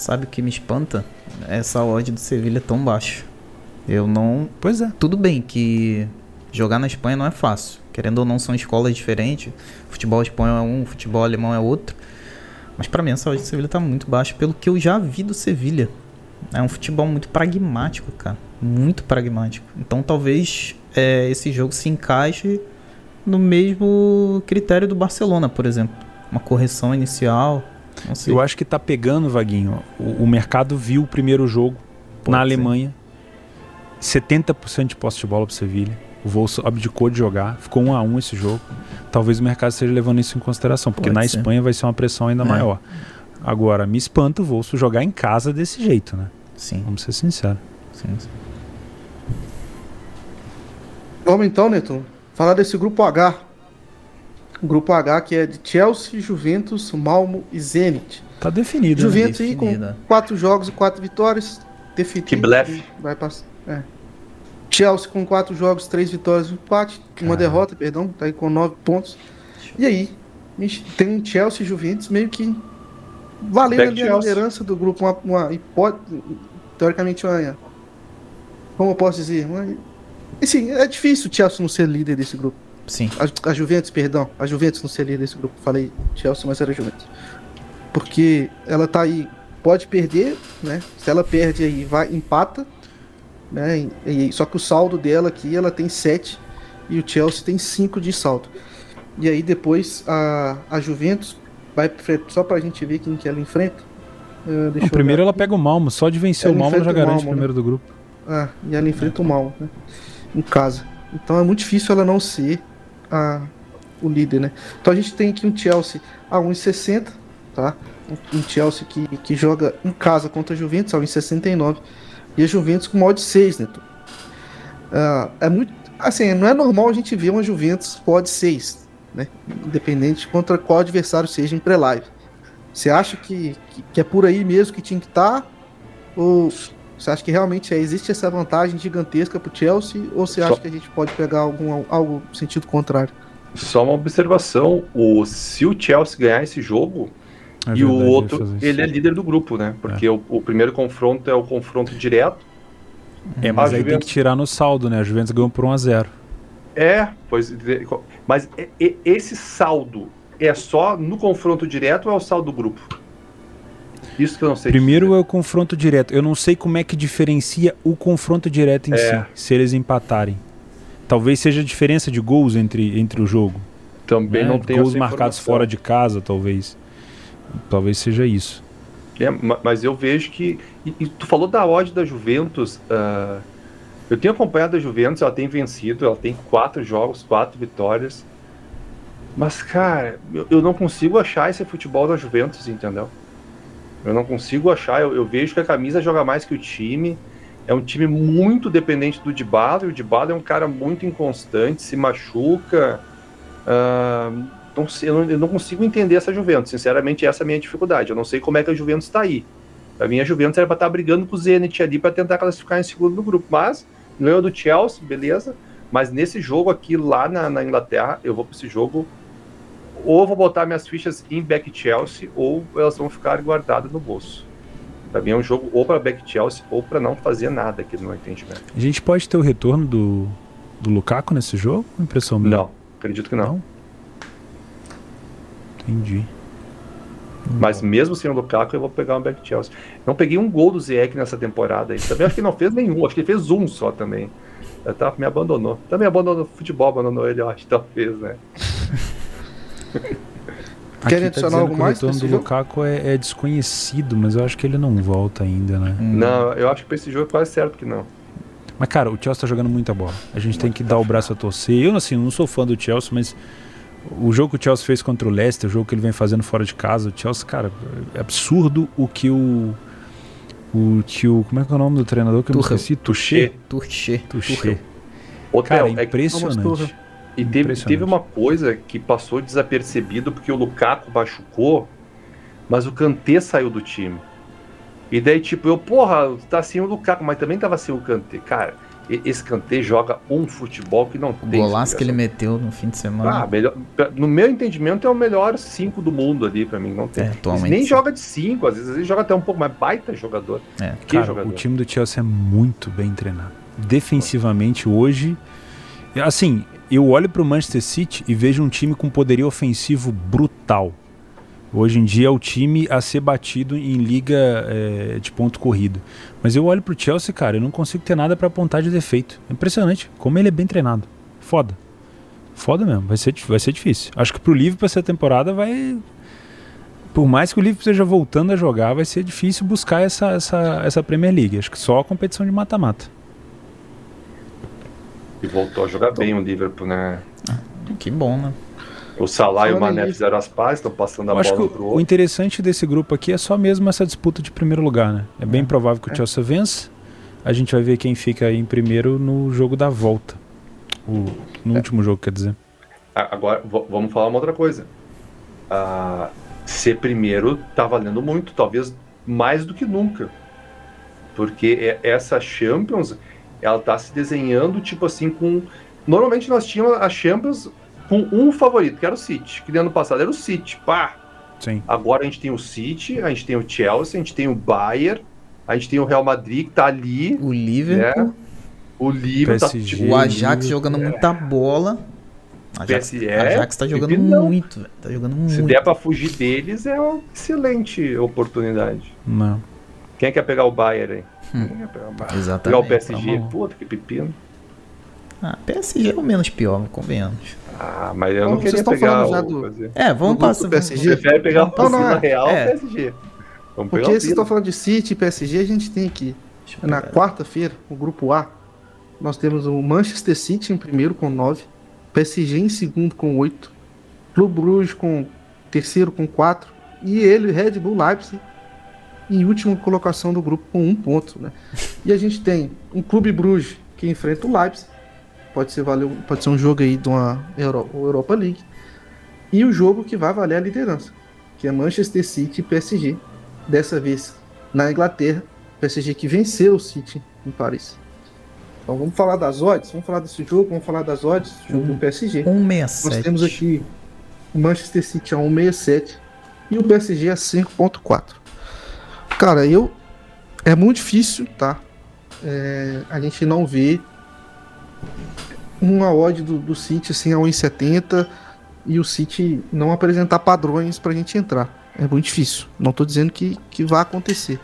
Sabe o que me espanta? Essa odd do Sevilha é tão baixo. Eu não. Pois é. Tudo bem que jogar na Espanha não é fácil. Querendo ou não, são escolas diferentes. Futebol espanhol é um, futebol alemão é outro. Mas para mim a saúde do Sevilha tá muito baixa pelo que eu já vi do Sevilha. É um futebol muito pragmático, cara. Muito pragmático. Então talvez é, esse jogo se encaixe no mesmo critério do Barcelona, por exemplo. Uma correção inicial. Eu acho que tá pegando, Vaguinho. O, o mercado viu o primeiro jogo Pode na ser. Alemanha. 70% de posse de bola pro Sevilha o Volso abdicou de jogar, ficou um a um esse jogo. Talvez o mercado esteja levando isso em consideração, porque Pode na ser. Espanha vai ser uma pressão ainda é. maior. Agora, me espanta o Volso jogar em casa desse jeito, né? Sim. Vamos ser sinceros. Sim, sim. Vamos então, Neto, falar desse grupo H. grupo H que é de Chelsea, Juventus, Malmo e Zenit. Tá definido. Né? Juventus né? aí com quatro jogos e quatro vitórias. Definido. Que blefe. Vai passar. É. Chelsea com quatro jogos, três vitórias e um empate, uma derrota, perdão, tá aí com nove pontos. E aí, a gente tem um Chelsea e Juventus meio que valendo ali a liderança do grupo, uma, uma hipótese, teoricamente uma, como eu posso dizer, uma, assim, é difícil o Chelsea não ser líder desse grupo. Sim. A, a Juventus, perdão, a Juventus não ser líder desse grupo, falei Chelsea, mas era Juventus. Porque ela tá aí, pode perder, né? Se ela perde aí, vai empata, né? E, só que o saldo dela aqui, ela tem 7 e o Chelsea tem 5 de saldo. E aí depois a, a Juventus vai só pra gente ver quem que ela enfrenta. Uh, Não, primeiro ela pega o Malmo, só de vencer ela o Malmo já garante o né? primeiro né? do grupo. Ah, e ela enfrenta é. o Malmo, né? Em casa. Então é muito difícil ela não ser a, o líder, né? Então a gente tem aqui um Chelsea a 1,60, tá? um Chelsea que, que joga em casa contra a Juventus, em 69, e a Juventus com mod 6, né? Uh, é muito. Assim, não é normal a gente ver uma Juventus pod 6, né? Independente contra qual adversário seja em pré-live. Você acha que, que, que, é por aí mesmo que tinha que estar? Tá? Ou você acha que realmente é, existe essa vantagem gigantesca para o Chelsea? Ou você acha Só... que a gente pode pegar algum algo sentido contrário? Só uma observação: o, se o Chelsea ganhar esse jogo, é e o outro, ele é líder do grupo, né? Porque é. o, o, primeiro confronto é o confronto direto. É, mas a aí Juventus... tem que tirar no saldo, né? A Juventus ganhou por 1 a 0 É, pois. Mas esse saldo é só no confronto direto ou é o saldo do grupo? Isso que eu não sei. Primeiro dizer. é o confronto direto. Eu não sei como é que diferencia o confronto direto em é. si, se eles empatarem. Talvez seja a diferença de gols entre, entre o jogo. Também né? não tem Gols marcados fora de casa, talvez. Talvez seja isso. É, mas eu vejo que. E, e, tu falou da odd da Juventus. Uh, eu tenho acompanhado a Juventus, ela tem vencido, ela tem quatro jogos, quatro vitórias. Mas, cara, eu, eu não consigo achar esse futebol da Juventus, entendeu? Eu não consigo achar. Eu, eu, vejo que a camisa joga mais que o time. É um time muito dependente do Dybala, e o Dybala é um cara muito inconstante, se machuca. Uh, não sei, eu, não, eu, não, consigo entender essa Juventus. Sinceramente, essa é a minha dificuldade. Eu não sei como é que a Juventus está aí. Pra mim, a Juventus era para estar tá brigando com o Zenit ali para tentar classificar em segundo no grupo. Mas, ganhou do Chelsea, beleza. Mas nesse jogo aqui, lá na, na Inglaterra, eu vou para esse jogo ou vou botar minhas fichas em back Chelsea ou elas vão ficar guardadas no bolso. Para mim é um jogo ou para back Chelsea ou para não fazer nada aqui no meu entendimento. A gente pode ter o retorno do, do Lukaku nesse jogo? Impressão minha? Não, acredito que não. não? Entendi. Mas mesmo sem o Lukaku, eu vou pegar um back Chelsea. Não peguei um gol do Ziyech nessa temporada. Aí. Também acho que não fez nenhum. Acho que ele fez um só também. Eu tava, me abandonou. Também abandonou o futebol, abandonou ele, eu acho. Talvez, né? Querem tá adicionar algo mais? O retorno do Lukaku é, é, desconhecido, mas eu acho que ele não volta ainda, né? Hum. Não, eu acho que pra esse jogo é quase certo que não. Mas, cara, o Chelsea tá jogando muita bola. A gente tem que dar o braço a torcer. Eu, assim, não sou fã do Chelsea, mas o jogo que o Chelsea fez contra o Leicester, o jogo que ele vem fazendo fora de casa, o Chelsea, cara, é absurdo o que o. O tio. Como é que é o nome do treinador que eu não esqueci? Tuchê. Tuchê. Tuchê. Cara, é impressionante. E teve, teve uma coisa que passou desapercebido porque o Lukaku machucou, mas o Kanté saiu do time. E daí, tipo, eu, porra, tá sem o Lukaku, mas também tava sem o Kanté. Cara, esse Kanté joga um futebol que não o tem. O golaço que ele meteu no fim de semana. Ah, melhor, no meu entendimento, é o melhor 5 do mundo ali pra mim. Não tem. É, nem sim. joga de 5, às vezes ele joga até um pouco mais baita jogador. É. Que Cara, jogador. O time do Chelsea é muito bem treinado. Defensivamente, hoje. Assim, eu olho para o Manchester City e vejo um time com poderio ofensivo brutal. Hoje em dia é o time a ser batido em liga é, de ponto corrido. Mas eu olho para o Chelsea, cara, eu não consigo ter nada para apontar de defeito. É impressionante como ele é bem treinado. Foda. Foda mesmo. Vai ser, vai ser difícil. Acho que para o Liverpool essa temporada vai. Por mais que o Liverpool esteja voltando a jogar, vai ser difícil buscar essa, essa, essa Premier League. Acho que só a competição de mata-mata. E voltou a jogar bem o Liverpool, né? Ah, que bom, né? O Salah e o Mané fizeram as pazes, estão passando a bola pro outro. O interessante desse grupo aqui é só mesmo essa disputa de primeiro lugar, né? É bem é. provável que o é. Chelsea vença. A gente vai ver quem fica em primeiro no jogo da volta. O, no é. último jogo, quer dizer. Agora, vamos falar uma outra coisa. Uh, ser primeiro tá valendo muito, talvez mais do que nunca. Porque essa Champions ela tá se desenhando, tipo assim, com. Normalmente nós tínhamos a Champions com um favorito, que era o City, que no ano passado era o City, pá! Sim. Agora a gente tem o City, a gente tem o Chelsea, a gente tem o Bayern, a gente tem o Real Madrid que tá ali. O Liverpool. Né? O Liverpool tá, tipo, O Ajax jogando é. muita bola. Ajax, PSG, Ajax tá jogando muito, Tá jogando muito. Se der pra fugir deles, é uma excelente oportunidade. Não. Quem quer pegar o Bayern aí? Hum. Exatamente. Pegar o PSG, tá puta que pepino. Ah, PSG é o menos pior, convenhamos. Ah, mas eu não, não queria pegar o... Do... É, vamos passar. PSG. Você prefere pegar o não, real é. PSG. Vamos Porque vocês estão falando de City e PSG, a gente tem aqui. Na quarta-feira, o grupo A, nós temos o Manchester City em primeiro com 9, PSG em segundo com 8, Clube Bruges com terceiro com 4, e ele, Red Bull Leipzig, em última colocação do grupo com um ponto. Né? E a gente tem um Clube Bruges que enfrenta o Leipzig, pode ser, valer, pode ser um jogo aí de uma Euro, Europa League, e o jogo que vai valer a liderança, que é Manchester City e PSG, dessa vez na Inglaterra, PSG que venceu o City em Paris. Então vamos falar das odds, vamos falar desse jogo, vamos falar das odds, jogo um, do PSG. 167. Nós temos aqui o Manchester City a 167 e o PSG a 5.4. Cara, eu é muito difícil, tá? É, a gente não vê uma odd do, do City assim a 1,70 e o City não apresentar padrões pra gente entrar. É muito difícil. Não tô dizendo que, que vai acontecer,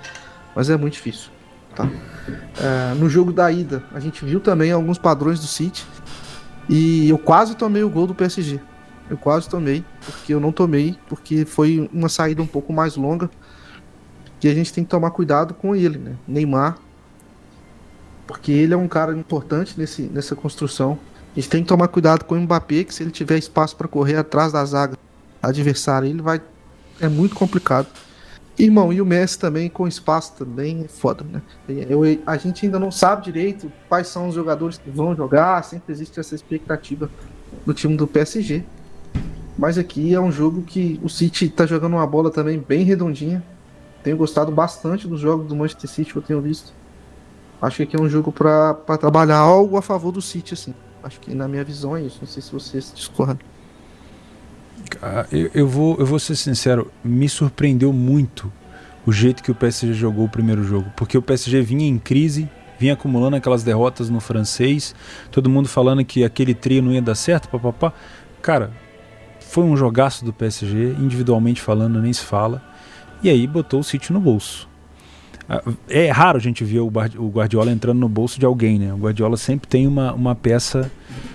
mas é muito difícil. Tá? É, no jogo da ida, a gente viu também alguns padrões do City e eu quase tomei o gol do PSG. Eu quase tomei, porque eu não tomei, porque foi uma saída um pouco mais longa. Que a gente tem que tomar cuidado com ele, né? Neymar. Porque ele é um cara importante nesse, nessa construção. A gente tem que tomar cuidado com o Mbappé, que se ele tiver espaço para correr atrás da zaga adversária, ele vai. É muito complicado. Irmão, e o Messi também com espaço também é foda, né? Eu, a gente ainda não sabe direito quais são os jogadores que vão jogar, sempre existe essa expectativa no time do PSG. Mas aqui é um jogo que o City tá jogando uma bola também bem redondinha. Tenho gostado bastante dos jogos do Manchester City que eu tenho visto. Acho que aqui é um jogo para trabalhar algo a favor do City, assim. Acho que na minha visão é isso. Não sei se vocês discordam. Ah, eu, eu, vou, eu vou ser sincero, me surpreendeu muito o jeito que o PSG jogou o primeiro jogo. Porque o PSG vinha em crise, vinha acumulando aquelas derrotas no francês, todo mundo falando que aquele trio não ia dar certo, papapá. Cara, foi um jogaço do PSG, individualmente falando, nem se fala. E aí botou o City no bolso. Ah, é raro a gente ver o Guardiola entrando no bolso de alguém, né? O Guardiola sempre tem uma, uma peça,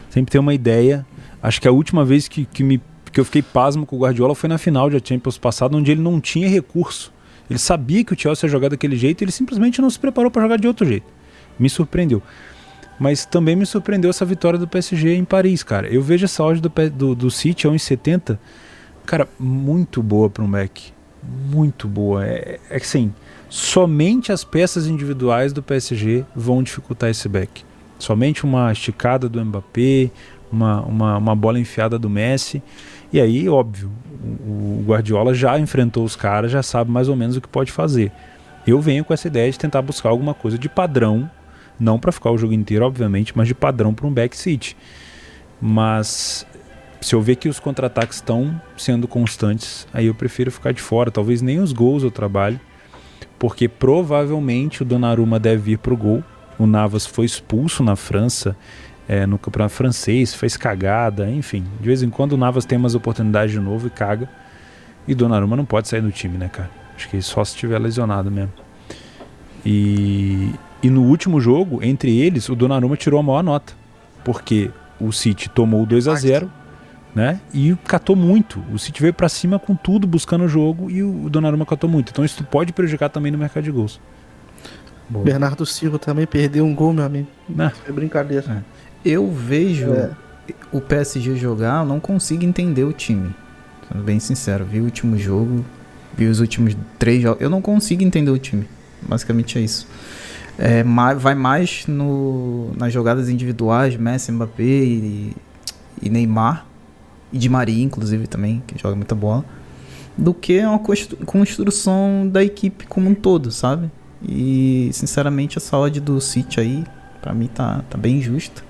sempre tem uma ideia. Acho que a última vez que, que, me, que eu fiquei pasmo com o Guardiola foi na final de Champions passado, onde ele não tinha recurso. Ele sabia que o Chelsea ia jogar daquele jeito e ele simplesmente não se preparou para jogar de outro jeito. Me surpreendeu. Mas também me surpreendeu essa vitória do PSG em Paris, cara. Eu vejo essa odd do, do, do City a 1,70. Cara, muito boa para um Mac. Muito boa. É, é assim, somente as peças individuais do PSG vão dificultar esse back. Somente uma esticada do Mbappé, uma, uma, uma bola enfiada do Messi. E aí, óbvio, o, o Guardiola já enfrentou os caras, já sabe mais ou menos o que pode fazer. Eu venho com essa ideia de tentar buscar alguma coisa de padrão não para ficar o jogo inteiro, obviamente, mas de padrão para um back seat. Mas se eu ver que os contra-ataques estão sendo constantes, aí eu prefiro ficar de fora. Talvez nem os gols eu trabalhe, porque provavelmente o Donnarumma deve vir para o gol. O Navas foi expulso na França, é, no campeonato francês, fez cagada, enfim. De vez em quando o Navas tem umas oportunidades de novo e caga. E Donnarumma não pode sair do time, né, cara? Acho que só se estiver lesionado mesmo. E e no último jogo, entre eles, o Donnarumma tirou a maior nota. Porque o City tomou 2 a 0 né? E catou muito. O City veio para cima com tudo, buscando o jogo, e o Donnarumma catou muito. Então isso pode prejudicar também no mercado de gols. Boa. Bernardo Silva também perdeu um gol, meu amigo. Não. É brincadeira. É. Eu vejo é. o PSG jogar, eu não consigo entender o time. Sendo bem sincero, vi o último jogo, vi os últimos três jogos. Eu não consigo entender o time. Basicamente é isso é, vai mais no, nas jogadas individuais, Messi, Mbappé e, e Neymar, e Di Maria, inclusive, também, que joga muita bola, do que uma construção da equipe como um todo, sabe? E, sinceramente, a saúde do City aí, para mim, tá, tá bem justa.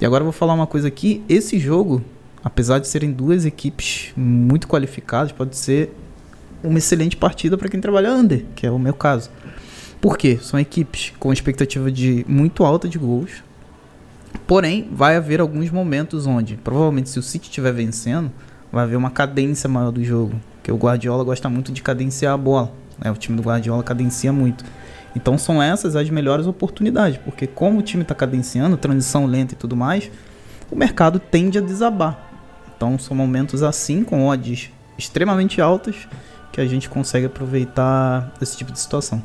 E agora eu vou falar uma coisa aqui: esse jogo, apesar de serem duas equipes muito qualificadas, pode ser uma excelente partida para quem trabalha under, que é o meu caso. Por quê? São equipes com expectativa de muito alta de gols. Porém, vai haver alguns momentos onde, provavelmente, se o City estiver vencendo, vai haver uma cadência maior do jogo. Porque o Guardiola gosta muito de cadenciar a bola. Né? O time do Guardiola cadencia muito. Então são essas as melhores oportunidades. Porque como o time está cadenciando, transição lenta e tudo mais, o mercado tende a desabar. Então são momentos assim, com odds extremamente altas, que a gente consegue aproveitar esse tipo de situação.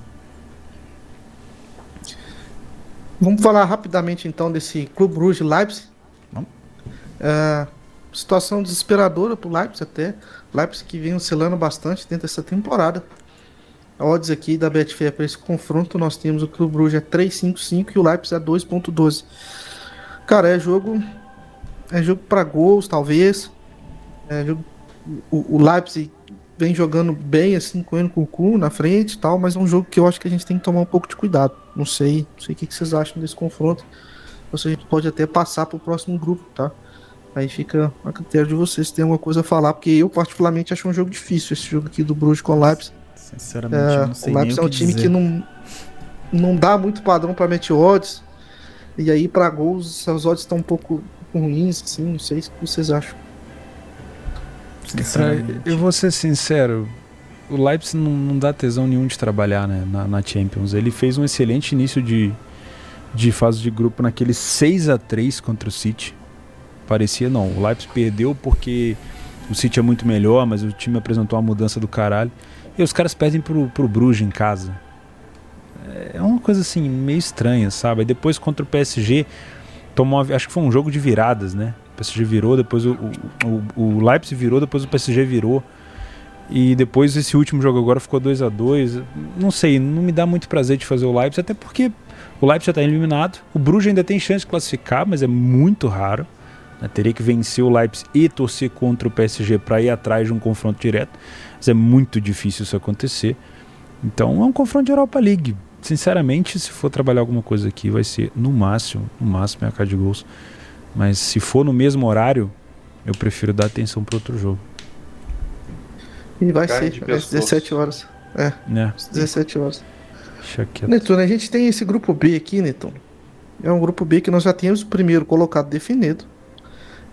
Vamos falar rapidamente então desse Clube Rouge Leipzig. Uh, situação desesperadora pro Leipzig até. Leipzig que vem oscilando bastante dentro dessa temporada. A odds aqui da Betfair para esse confronto, nós temos o Clube Bruges é 3.55 e o Leipzig é 2.12. Cara, é jogo é jogo para gols, talvez. É jogo, o, o Leipzig vem jogando bem assim com o cu na frente e tal, mas é um jogo que eu acho que a gente tem que tomar um pouco de cuidado. Não sei, não sei o que vocês acham desse confronto. Gente pode até passar para o próximo grupo, tá? Aí fica a critério de vocês se tem alguma coisa a falar, porque eu particularmente acho um jogo difícil esse jogo aqui do Bruges com o Leipzig. Sinceramente, é, não sei o Leipzig é um time dizer. que não, não dá muito padrão para meter odds. E aí, para gols, os odds estão um pouco ruins, assim. Não sei o que vocês acham. Eu vou ser sincero, o Leipzig não, não, dá tesão nenhum de trabalhar né, na, na, Champions. Ele fez um excelente início de, de fase de grupo naquele 6 a 3 contra o City. Parecia não. O Leipzig perdeu porque o City é muito melhor, mas o time apresentou uma mudança do caralho. E os caras perdem pro, pro Bruges em casa. É uma coisa assim, meio estranha, sabe? Aí depois contra o PSG, tomou acho que foi um jogo de viradas, né? PSG virou, depois o, o, o Leipzig virou, depois o PSG virou. E depois esse último jogo agora ficou 2 a 2 Não sei, não me dá muito prazer de fazer o Leipzig, até porque o Leipzig já está eliminado. O Bruges ainda tem chance de classificar, mas é muito raro. Né? Teria que vencer o Leipzig e torcer contra o PSG para ir atrás de um confronto direto. Mas é muito difícil isso acontecer. Então é um confronto de Europa League. Sinceramente, se for trabalhar alguma coisa aqui, vai ser no máximo, no máximo é a de gols. Mas se for no mesmo horário, eu prefiro dar atenção para outro jogo. E vai ser, às 17 horas. É, é. 17 horas. Netuno, a gente tem esse grupo B aqui, Netuno. É um grupo B que nós já temos o primeiro colocado definido,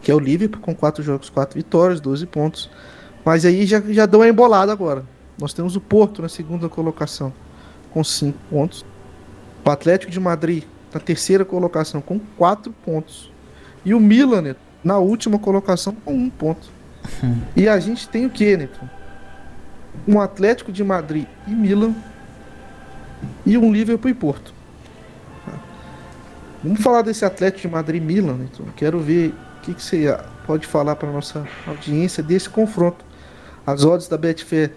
que é o Liverpool, com 4 jogos, 4 vitórias, 12 pontos. Mas aí já, já deu uma embolada agora. Nós temos o Porto na segunda colocação, com 5 pontos. O Atlético de Madrid na terceira colocação, com 4 pontos. E o Milan na última colocação, com 1 um ponto. E a gente tem o que, Neto? Um Atlético de Madrid e Milan. E um Liverpool e Porto. Vamos falar desse Atlético de Madrid e Milan, Neto. Quero ver o que, que você pode falar para nossa audiência desse confronto. As odds da Betfair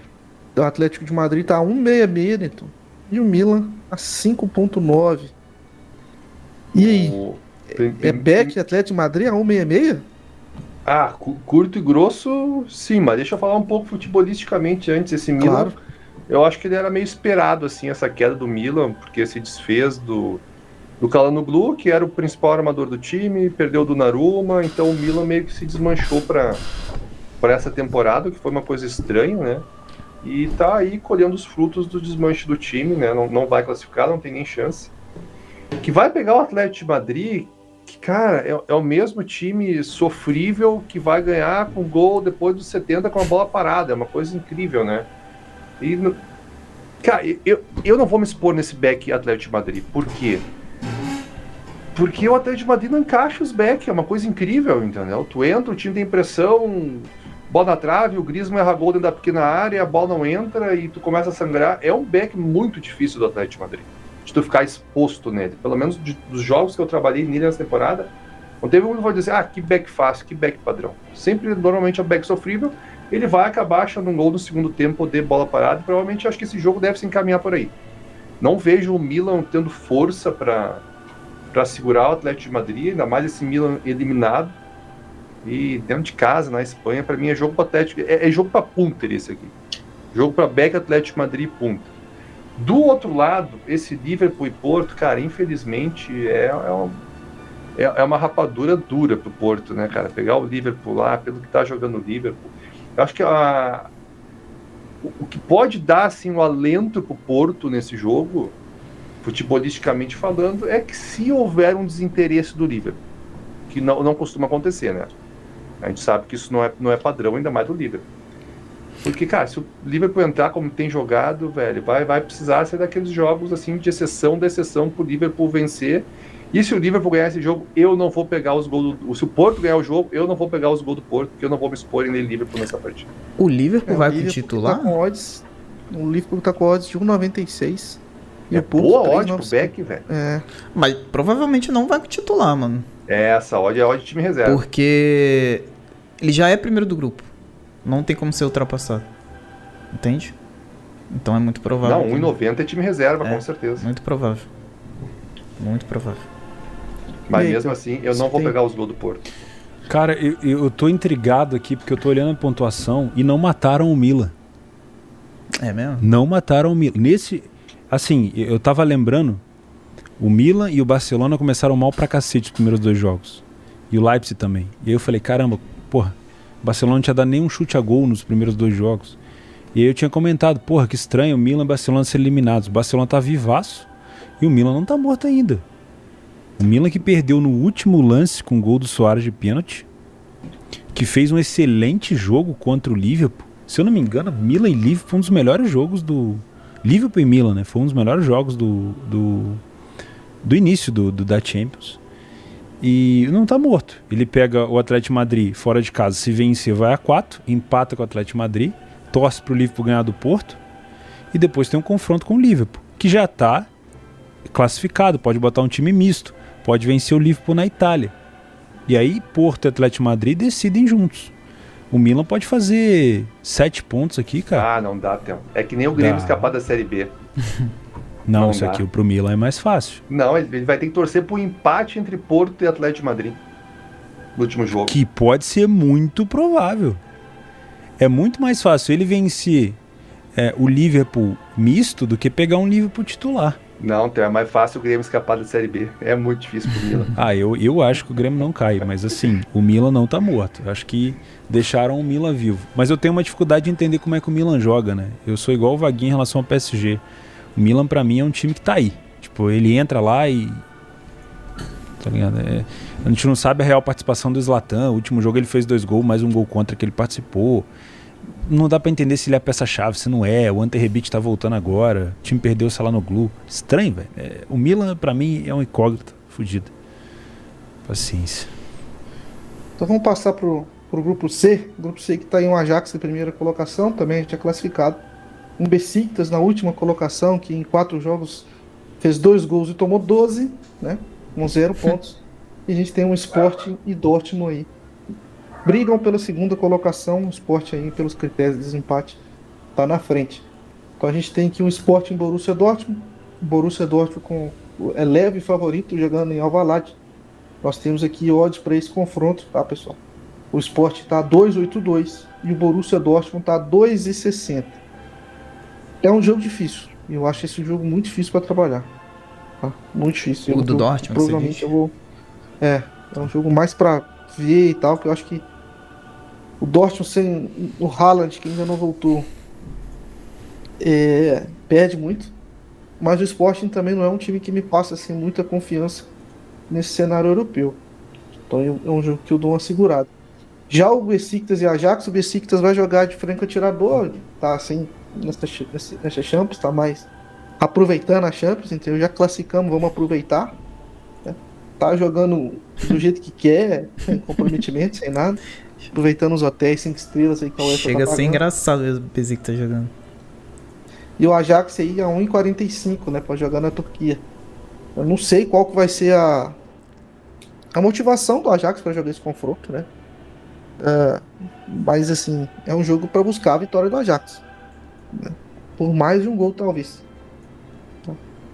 do Atlético de Madrid tá 1,66, Neto. E o Milan a 5,9. E aí? Oh, tem, é Beck Atlético de Madrid a 1,66? Ah, curto e grosso, sim, mas deixa eu falar um pouco futebolisticamente antes. Esse Milan, claro. eu acho que ele era meio esperado, assim, essa queda do Milan, porque se desfez do, do Blue, que era o principal armador do time, perdeu do Naruma, então o Milan meio que se desmanchou para para essa temporada, que foi uma coisa estranha, né? E tá aí colhendo os frutos do desmanche do time, né? Não, não vai classificar, não tem nem chance. Que vai pegar o Atlético de Madrid, que, cara, é, é, o mesmo time sofrível que vai ganhar com gol depois dos 70 com a bola parada. É uma coisa incrível, né? E, cara, eu, eu não vou me expor nesse back Atlético de Madrid. Por quê? Porque o Atlético de Madrid não encaixa os back, é uma coisa incrível, entendeu? Tu entra, o time tem pressão, bola na trave, o Griezmann erra gol dentro da pequena área, a bola não entra e tu começa a sangrar. É um back muito difícil do Atlético de Madrid, de tu ficar exposto nele. Pelo menos de, dos jogos que eu trabalhei nele nessa temporada, não teve um que vai dizer, ah, que back fácil, que back padrão. Sempre, normalmente, é back sofrível, ele vai acabar achando um gol no segundo tempo de bola parada, e provavelmente acho que esse jogo deve se encaminhar por aí. Não vejo o Milan tendo força para para segurar o Atlético de Madrid, ainda mais esse Milan eliminado. E dentro de casa, na Espanha, para mim é jogo para Atlético, é, é jogo para punter esse aqui. Jogo para Beck, Atlético Madrid e punta. Do outro lado, esse Liverpool e Porto, cara, infelizmente é, é, uma, é, é uma rapadura dura pro Porto, né, cara? Pegar o Liverpool lá, pelo que tá jogando o Liverpool. Eu acho que a, o, o que pode dar assim um alento pro Porto nesse jogo futebolisticamente falando, é que se houver um desinteresse do Liverpool, que não, não costuma acontecer, né? A gente sabe que isso não é, não é padrão, ainda mais do Liverpool. Porque, cara, se o Liverpool entrar como tem jogado, velho, vai, vai precisar ser daqueles jogos assim de exceção da exceção pro Liverpool vencer. E se o Liverpool ganhar esse jogo, eu não vou pegar os gols do. Se o Porto ganhar o jogo, eu não vou pegar os gols do Porto, porque eu não vou me expor em Liverpool nessa partida. O Liverpool é, vai o Liverpool com titular? Tá com odds, o Liverpool tá com odds de 1,96. E é boa odd pro Beck, velho. É. Mas provavelmente não vai titular, mano. É, essa odd é odd de time reserva. Porque ele já é primeiro do grupo. Não tem como ser ultrapassado. Entende? Então é muito provável. Não, 1,90 é time reserva, é, com certeza. Muito provável. Muito provável. Mas aí, mesmo assim, eu não vou tem... pegar os gols do Porto. Cara, eu, eu tô intrigado aqui porque eu tô olhando a pontuação e não mataram o Mila. É mesmo? Não mataram o Mila. Nesse. Assim, eu tava lembrando. O Milan e o Barcelona começaram mal pra cacete os primeiros dois jogos. E o Leipzig também. E aí eu falei, caramba, porra, Barcelona não tinha dado nenhum chute a gol nos primeiros dois jogos. E aí eu tinha comentado, porra, que estranho o Milan e o Barcelona serem eliminados. O Barcelona tá vivaço e o Milan não tá morto ainda. O Milan que perdeu no último lance com o gol do Soares de pênalti, que fez um excelente jogo contra o Liverpool. Se eu não me engano, Milan e Liverpool foi um dos melhores jogos do. Liverpool e Milan, né? Foi um dos melhores jogos do. do, do início do, do, da Champions. E não tá morto. Ele pega o Atlético Madrid fora de casa, se vencer, vai a 4, empata com o Atlético Madrid, torce pro Liverpool ganhar do Porto. E depois tem um confronto com o Liverpool, que já tá classificado, pode botar um time misto pode vencer o Liverpool na Itália. E aí Porto e Atlético Madrid decidem juntos. O Milan pode fazer sete pontos aqui, cara. Ah, não dá tempo. É que nem o Grêmio dá. escapar da Série B. não, não, isso dá. aqui pro Milan é mais fácil. Não, ele vai ter que torcer pro empate entre Porto e Atlético Madrid no último jogo. Que pode ser muito provável. É muito mais fácil ele vencer é, o Liverpool misto do que pegar um Liverpool titular. Não, é mais fácil o Grêmio escapar da Série B. É muito difícil pro Milan. ah, eu, eu acho que o Grêmio não cai, mas assim, o Milan não tá morto. Acho que deixaram o Milan vivo. Mas eu tenho uma dificuldade de entender como é que o Milan joga, né? Eu sou igual o Vaguinho em relação ao PSG. O Milan, para mim, é um time que tá aí. Tipo, ele entra lá e. Tá ligado? É... a gente não sabe a real participação do Zlatan. O último jogo ele fez dois gols, mais um gol contra que ele participou não dá para entender se ele é peça-chave, se não é. O Ante Rebic tá voltando agora. O time perdeu o no Glu. Estranho, velho. É, o Milan, para mim, é um incógnito fudido. Paciência. Então vamos passar pro, pro grupo C. O grupo C que tá em um Ajax em primeira colocação, também gente é classificado. Um Besiktas na última colocação, que em quatro jogos fez dois gols e tomou 12, né? Com zero pontos. e a gente tem um Sporting e Dortmund aí brigam pela segunda colocação. O esporte aí, pelos critérios de desempate, está na frente. Então a gente tem aqui um esporte em Borussia Dortmund. Borussia Dortmund com, é leve favorito jogando em Alvalade. Nós temos aqui odds para esse confronto, tá pessoal? O esporte está 2,82 e o Borussia Dortmund está 2,60. É um jogo difícil. Eu acho esse jogo muito difícil para trabalhar. Tá? Muito difícil. O eu do Dortmund? Provavelmente eu vou. É, é um jogo mais para ver e tal, que eu acho que o Dortmund sem o Haaland, que ainda não voltou, é, perde muito. Mas o Sporting também não é um time que me passa assim, muita confiança nesse cenário europeu. Então é um jogo que eu dou uma segurada. Já o Besiktas e Ajax, o Besiktas vai jogar de franco atirador, tá assim, nessa, nessa Champions, tá mais aproveitando a Champions, então já classificamos, vamos aproveitar. Né? Tá jogando do jeito que quer, sem comprometimento, sem nada aproveitando os hotéis 5 estrelas aí que a UEFA Chega tá a ser engraçado ver o que tá jogando. E o Ajax aí a 1,45, né, para jogar na Turquia. Eu não sei qual que vai ser a a motivação do Ajax para jogar esse confronto, né? Uh, mas assim, é um jogo para buscar a vitória do Ajax. Né? Por mais de um gol, talvez.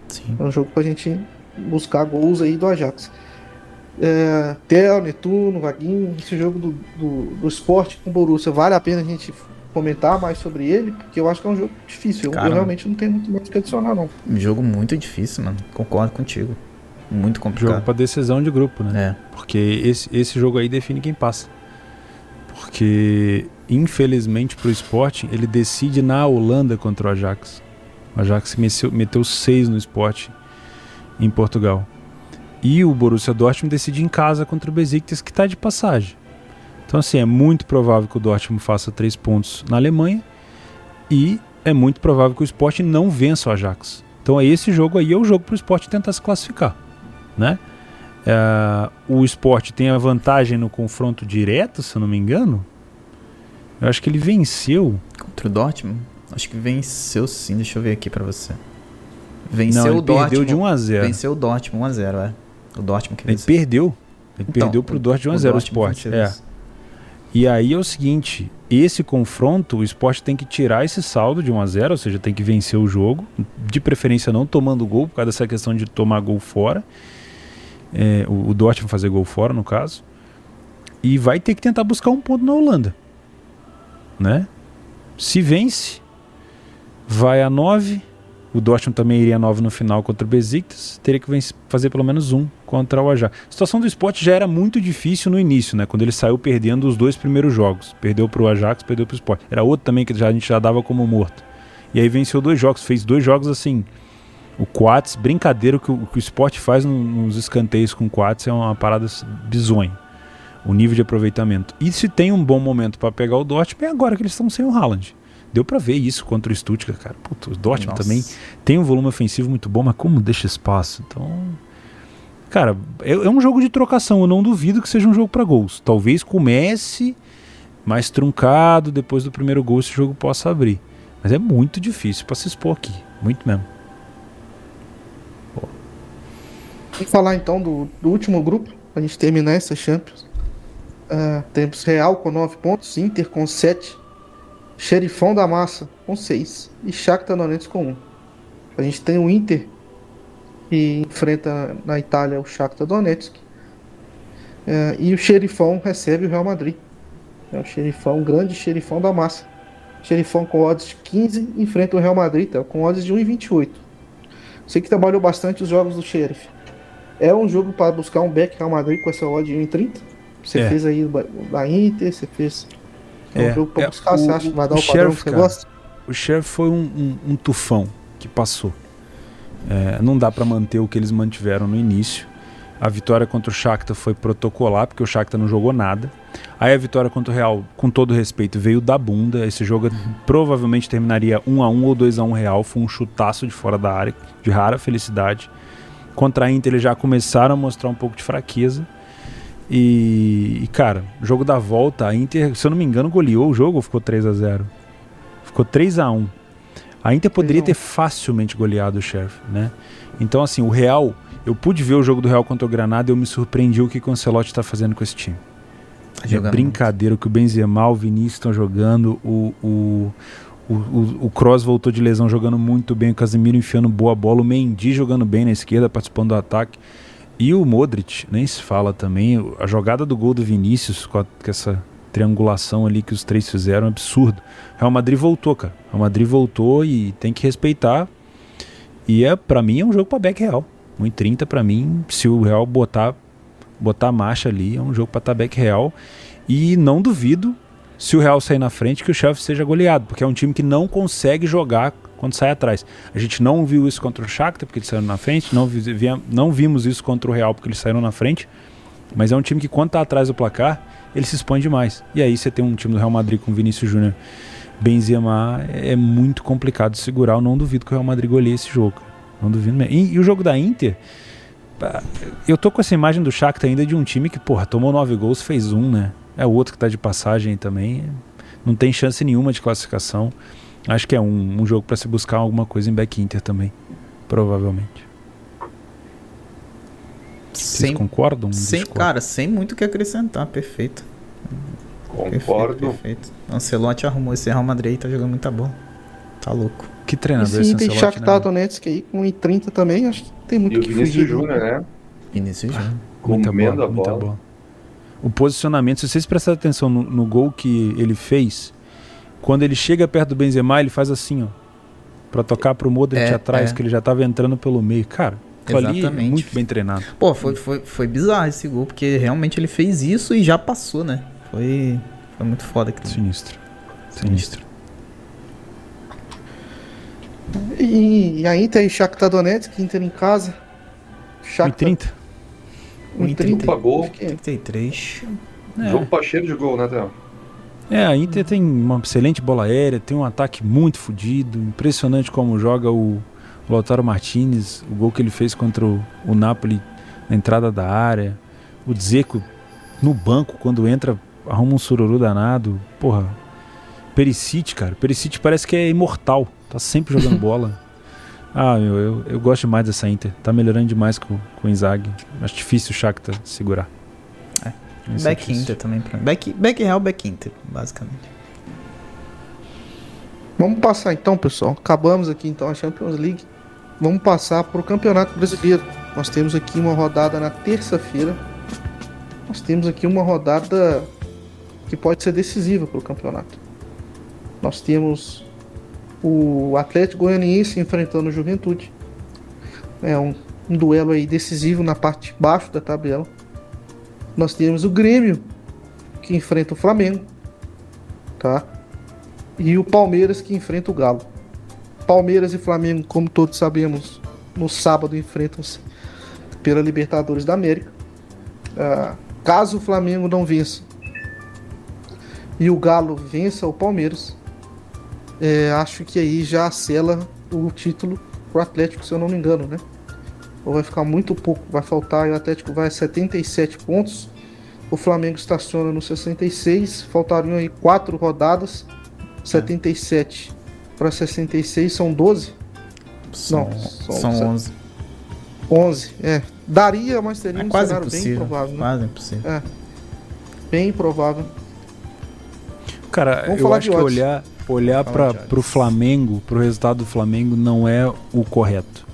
Sim. É um jogo pra gente buscar gols aí do Ajax. É, Tel, Netuno, Vaguinho, esse jogo do, do, do esporte com o Borussia, vale a pena a gente comentar mais sobre ele, porque eu acho que é um jogo difícil. Eu, eu realmente não tenho muito mais o que adicionar, não. Um jogo muito difícil, mano. Concordo contigo. Muito complicado. Jogo pra decisão de grupo, né? É. Porque esse, esse jogo aí define quem passa. Porque, infelizmente, pro esporte, ele decide na Holanda contra o Ajax. O Ajax meteu, meteu seis no esporte em Portugal. E o Borussia Dortmund decide em casa contra o Besiktas, que está de passagem. Então, assim, é muito provável que o Dortmund faça três pontos na Alemanha e é muito provável que o Sport não vença o Ajax. Então, esse jogo aí é o jogo para o Sport tentar se classificar, né? É, o Sport tem a vantagem no confronto direto, se eu não me engano. Eu acho que ele venceu. Contra o Dortmund? Acho que venceu sim, deixa eu ver aqui para você. Venceu não, ele o Dortmund. Perdeu de 1 a 0. Venceu o Dortmund 1 a 0, é. O Dortmund que Ele perdeu. Ele então, perdeu pro Dortmund 1x0 o, o Sport. É. E aí é o seguinte, esse confronto, o esporte tem que tirar esse saldo de 1 a 0 ou seja, tem que vencer o jogo, de preferência não tomando gol, por causa dessa questão de tomar gol fora. É, o, o Dortmund fazer gol fora, no caso. E vai ter que tentar buscar um ponto na Holanda. Né? Se vence, vai a 9 o Dortmund também iria 9 no final contra o Besiktas, teria que fazer pelo menos um contra o Ajax. A situação do esporte já era muito difícil no início, né? Quando ele saiu perdendo os dois primeiros jogos. Perdeu para o Ajax, perdeu para o esporte. Era outro também que já, a gente já dava como morto. E aí venceu dois jogos, fez dois jogos assim. O Quats, brincadeira, que o, que o esporte faz nos escanteios com o Quats é uma parada bizonha. O nível de aproveitamento. E se tem um bom momento para pegar o Dortmund, é agora que eles estão sem o Haaland. Deu para ver isso contra o Stuttgart, cara. Puta, o Dortmund Nossa. também tem um volume ofensivo muito bom, mas como deixa espaço? Então, cara, é, é um jogo de trocação. Eu não duvido que seja um jogo para gols. Talvez comece mais truncado, depois do primeiro gol esse jogo possa abrir. Mas é muito difícil para se expor aqui, muito mesmo. Vamos falar então do, do último grupo, pra gente terminar essa Champions. Uh, Real com 9 pontos, Inter com 7, Xerifão da Massa com 6 e Shakhtar Donetsk com 1. A gente tem o Inter que enfrenta na Itália o Shakhtar Donetsk é, e o Xerifão recebe o Real Madrid. É o Xerifão, o grande Xerifão da Massa. Xerifão com odds de 15 enfrenta o Real Madrid tá, com odds de 1,28. Você que trabalhou bastante os jogos do Sheriff. É um jogo para buscar um back Real Madrid com essa odd de 1,30? Você é. fez aí da Inter, você fez é, um jogo pra é, buscar, o, você acha que vai dar o, o padrão que você cara, gosta? O Sheriff foi um, um, um tufão que passou. É, não dá para manter o que eles mantiveram no início. A vitória contra o Shakhtar foi protocolar, porque o Shakhtar não jogou nada. Aí a vitória contra o Real, com todo respeito, veio da bunda. Esse jogo uhum. provavelmente terminaria 1 a 1 ou 2 a 1 Real. Foi um chutaço de fora da área, de rara felicidade. Contra a Inter eles já começaram a mostrar um pouco de fraqueza. E, e, cara, jogo da volta, a Inter, se eu não me engano, goleou o jogo ou ficou 3 a 0 Ficou 3 a 1 A Inter poderia ter facilmente goleado o Sheriff, né? Então, assim, o Real, eu pude ver o jogo do Real contra o Granada e eu me surpreendi o que o Ancelotti está fazendo com esse time. É brincadeira o que o Benzema, o Vinícius estão jogando, o, o, o, o, Kroos voltou de lesão jogando muito bem, o Casemiro enfiando boa bola, o Mendy jogando bem na esquerda, participando do ataque. E o Modric, nem se fala também. A jogada do gol do Vinícius, com, a, com essa triangulação ali que os três fizeram, é absurdo. Real Madrid voltou, cara. Real Madrid voltou e tem que respeitar. E é para mim é um jogo para back real. 1,30 para mim, se o Real botar botar marcha ali, é um jogo para estar back real. E não duvido se o Real sair na frente que o Chelsea seja goleado, porque é um time que não consegue jogar quando sai atrás. A gente não viu isso contra o Shakhtar, porque eles saíram na frente, não, vi, não vimos isso contra o Real, porque eles saíram na frente, mas é um time que quando está atrás do placar, ele se expõe demais. E aí você tem um time do Real Madrid com Vinícius Júnior, Benzema, é muito complicado de segurar, eu não duvido que o Real Madrid goleie esse jogo. Não duvido mesmo. E, e o jogo da Inter, eu tô com essa imagem do Shakhtar ainda de um time que, porra, tomou nove gols, fez um, né? É o outro que tá de passagem também. Não tem chance nenhuma de classificação. Acho que é um, um jogo para se buscar alguma coisa em back Inter também, provavelmente. Vocês sem, concordam? Sem, cara, sem muito o que acrescentar, perfeito. Concordo. Perfeito, perfeito. Ancelotti arrumou esse Real Madrid tá jogando muita bola. Tá louco. Que treinador esse, tem Shakhtar né? Donetsk aí com 30 também, acho que tem muito e que o Vinícius Júnior, né? Vinícius Júnior. Muita bola, muita bola. O posicionamento, se vocês prestarem atenção no, no gol que ele fez, quando ele chega perto do Benzema, ele faz assim, ó. Pra tocar pro Modric é, atrás, é. que ele já tava entrando pelo meio. Cara, ali ali muito bem treinado. Pô, foi, foi, foi bizarro esse gol, porque realmente ele fez isso e já passou, né? Foi, foi muito foda. Aquilo. Sinistro. Sinistro. E, e a Inter e Shakhtar Donetsk, Inter em casa. Shakhtar... 30. 30 pagou. 33. É. Jogo pra cheiro de gol, né, Theo? É, a Inter tem uma excelente bola aérea, tem um ataque muito fodido, impressionante como joga o Lautaro Martinez, o gol que ele fez contra o, o Napoli na entrada da área, o Dzeko no banco quando entra arruma um sururu danado, porra. Perisic, cara, Perisic parece que é imortal, tá sempre jogando bola. Ah, meu, eu, eu gosto demais dessa Inter, tá melhorando demais com, com o Inzaghi. Acho difícil o Shakhtar segurar. É, Esse back é Inter também. Pra... Back, back real, back Inter, basicamente. Vamos passar então, pessoal. Acabamos aqui então a Champions League. Vamos passar para o Campeonato Brasileiro. Nós temos aqui uma rodada na terça-feira. Nós temos aqui uma rodada que pode ser decisiva para o campeonato. Nós temos o Atlético Goianiense enfrentando o Juventude. É um, um duelo aí decisivo na parte de baixo da tabela. Nós temos o Grêmio que enfrenta o Flamengo, tá? E o Palmeiras que enfrenta o Galo. Palmeiras e Flamengo, como todos sabemos, no sábado enfrentam-se pela Libertadores da América. Ah, caso o Flamengo não vença e o Galo vença o Palmeiras, é, acho que aí já sela o título pro Atlético, se eu não me engano, né? Ou vai ficar muito pouco, vai faltar, e o Atlético vai a 77 pontos, o Flamengo estaciona no 66, faltariam aí quatro rodadas, 77 para 66 são 12? São, não, são, são 11. 11, é. Daria, mas teria é um quase cenário impossível, bem provável. Né? Quase impossível. É. Bem provável. Cara, Vamos eu acho que olhar, olhar para o Flamengo, para o resultado do Flamengo, não é o correto.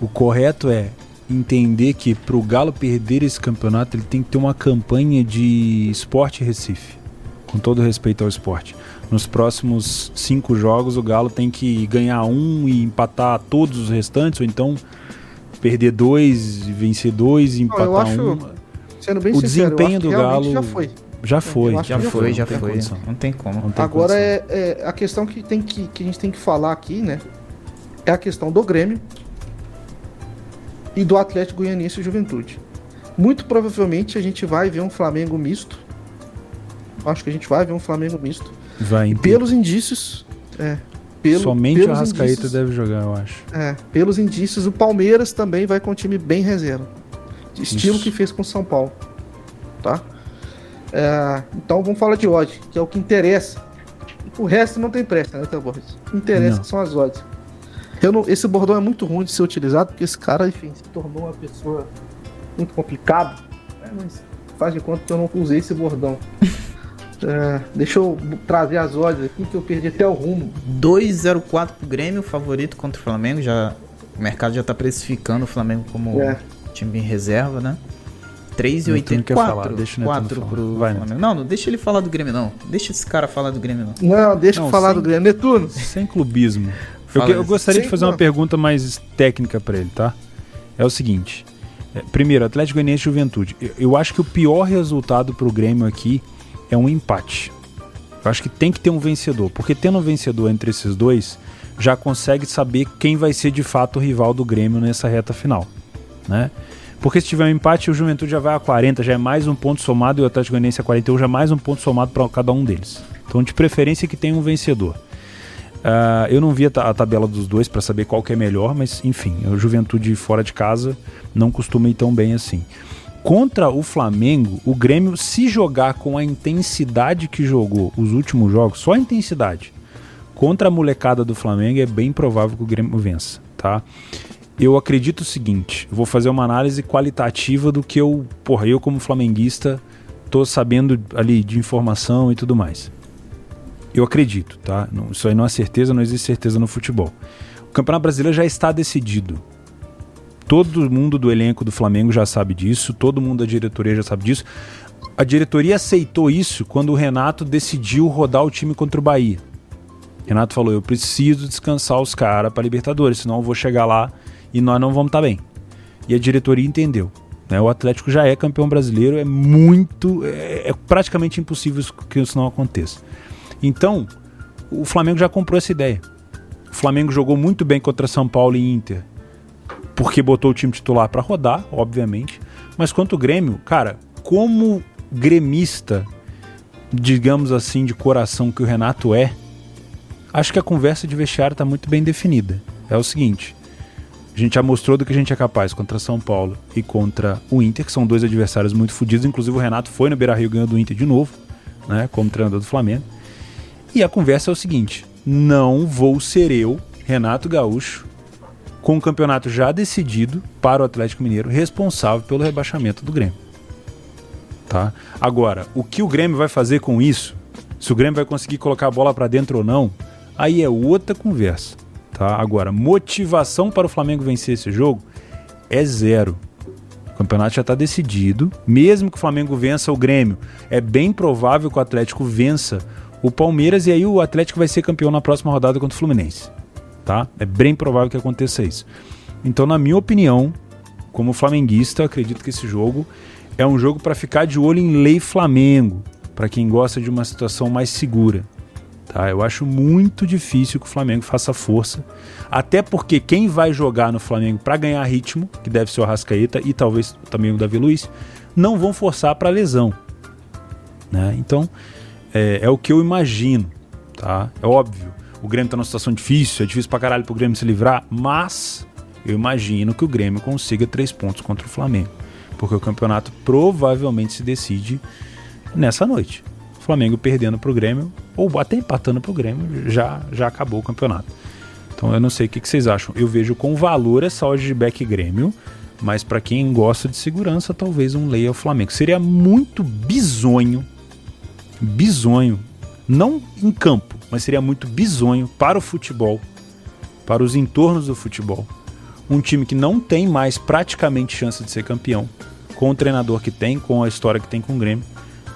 O correto é entender que para o Galo perder esse campeonato, ele tem que ter uma campanha de esporte Recife. Com todo respeito ao esporte. Nos próximos cinco jogos, o Galo tem que ganhar um e empatar todos os restantes, ou então perder dois, vencer dois e empatar acho, um. Sendo bem o sincero, desempenho do Galo já foi. Já foi, já, foi, já foi. Não tem como. Não tem Agora é, é, a questão que, tem que, que a gente tem que falar aqui, né? É a questão do Grêmio e do Atlético Goianiense e Juventude. Muito provavelmente a gente vai ver um Flamengo misto. Acho que a gente vai ver um Flamengo misto. Vai. E pelos indícios, é, pelo, Somente o Arrascaeta deve jogar, eu acho. É, pelos indícios, o Palmeiras também vai com um time bem reserva. Estilo Isso. que fez com o São Paulo. Tá? É, então vamos falar de odds, que é o que interessa. O resto não tem pressa, né, Borges? O que interessa não. são as odds. Eu não, esse bordão é muito ruim de ser utilizado, porque esse cara, enfim, se tornou uma pessoa muito complicada. Né? Mas faz de conta que eu não usei esse bordão. é, deixa eu trazer as odds aqui, que eu perdi até o rumo. 2,04 pro Grêmio, favorito contra o Flamengo. Já, o mercado já tá precificando o Flamengo como é. time em reserva, né? 3,84. Deixa o 4 pro Vai, Flamengo. Não, não deixa ele falar do Grêmio, não. Deixa esse cara falar do Grêmio, não. Não, deixa não, eu falar sem, do Grêmio. Netuno. Sem clubismo. Eu, eu, gostaria sem de fazer uma pergunta mais técnica para ele, tá? É o seguinte. É, primeiro, Atlético Goianiense e Juventude. Eu, eu acho que o pior resultado pro Grêmio aqui é um empate. Eu acho que tem que ter um vencedor, porque tendo um vencedor entre esses dois, já consegue saber quem vai ser de fato o rival do Grêmio nessa reta final, né? Porque se tiver um empate, o Juventude já vai a 40, já é mais um ponto somado, e o Atlético Goianiense a 41, já é mais um ponto somado para cada um deles. Então, de preferência que tenha um vencedor. Uh, eu não vi a, a tabela dos dois para saber qual que é melhor, mas enfim, o Juventude fora de casa não costuma ir tão bem assim. Contra o Flamengo, o Grêmio, se jogar com a intensidade que jogou os últimos jogos, só a intensidade, contra a molecada do Flamengo, é bem provável que o Grêmio vença, tá? Eu acredito o seguinte, vou fazer uma análise qualitativa do que eu, porra, eu como flamenguista tô sabendo ali de informação e tudo mais. Eu acredito, tá? Isso aí não é certeza, não existe certeza no futebol. O Campeonato Brasileiro já está decidido. Todo mundo do elenco do Flamengo já sabe disso, todo mundo da diretoria já sabe disso. A diretoria aceitou isso quando o Renato decidiu rodar o time contra o Bahia. Renato falou: Eu preciso descansar os caras para Libertadores, senão eu vou chegar lá e nós não vamos estar tá bem. E a diretoria entendeu. Né? O Atlético já é campeão brasileiro, é muito. É, é praticamente impossível que isso não aconteça. Então, o Flamengo já comprou essa ideia. O Flamengo jogou muito bem contra São Paulo e Inter, porque botou o time titular para rodar, obviamente. Mas quanto o Grêmio, cara, como gremista, digamos assim, de coração que o Renato é, acho que a conversa de vestiário está muito bem definida. É o seguinte: a gente já mostrou do que a gente é capaz contra São Paulo e contra o Inter, que são dois adversários muito fodidos. Inclusive o Renato foi no Beira-Rio ganhando do Inter de novo, né, como treinador do Flamengo. E a conversa é o seguinte: não vou ser eu, Renato Gaúcho, com o campeonato já decidido para o Atlético Mineiro, responsável pelo rebaixamento do Grêmio. Tá? Agora, o que o Grêmio vai fazer com isso? Se o Grêmio vai conseguir colocar a bola para dentro ou não, aí é outra conversa. Tá? Agora, motivação para o Flamengo vencer esse jogo é zero. O campeonato já está decidido. Mesmo que o Flamengo vença o Grêmio, é bem provável que o Atlético vença o Palmeiras e aí o Atlético vai ser campeão na próxima rodada contra o Fluminense. Tá? É bem provável que aconteça isso. Então, na minha opinião, como flamenguista, acredito que esse jogo é um jogo para ficar de olho em lei Flamengo, para quem gosta de uma situação mais segura. Tá? Eu acho muito difícil que o Flamengo faça força, até porque quem vai jogar no Flamengo para ganhar ritmo, que deve ser o Arrascaeta e talvez também o Davi Luiz, não vão forçar para lesão. Né? Então, é, é, o que eu imagino. Tá? É óbvio, o Grêmio está numa situação difícil, é difícil para caralho pro Grêmio se livrar, mas eu imagino que o Grêmio consiga três pontos contra o Flamengo. Porque o campeonato provavelmente se decide nessa noite. Flamengo perdendo para o Grêmio, ou até empatando para o Grêmio, já, já acabou o campeonato. Então eu não sei o que, que vocês acham. Eu vejo com valor essa odd de back Grêmio, mas para quem gosta de segurança, talvez um leia o Flamengo. Seria muito bizonho, bizonho, não em campo, mas seria muito bizonho para o futebol, para os entornos do futebol, um time que não tem mais praticamente chance de ser campeão, com o treinador que tem, com a história que tem com o Grêmio,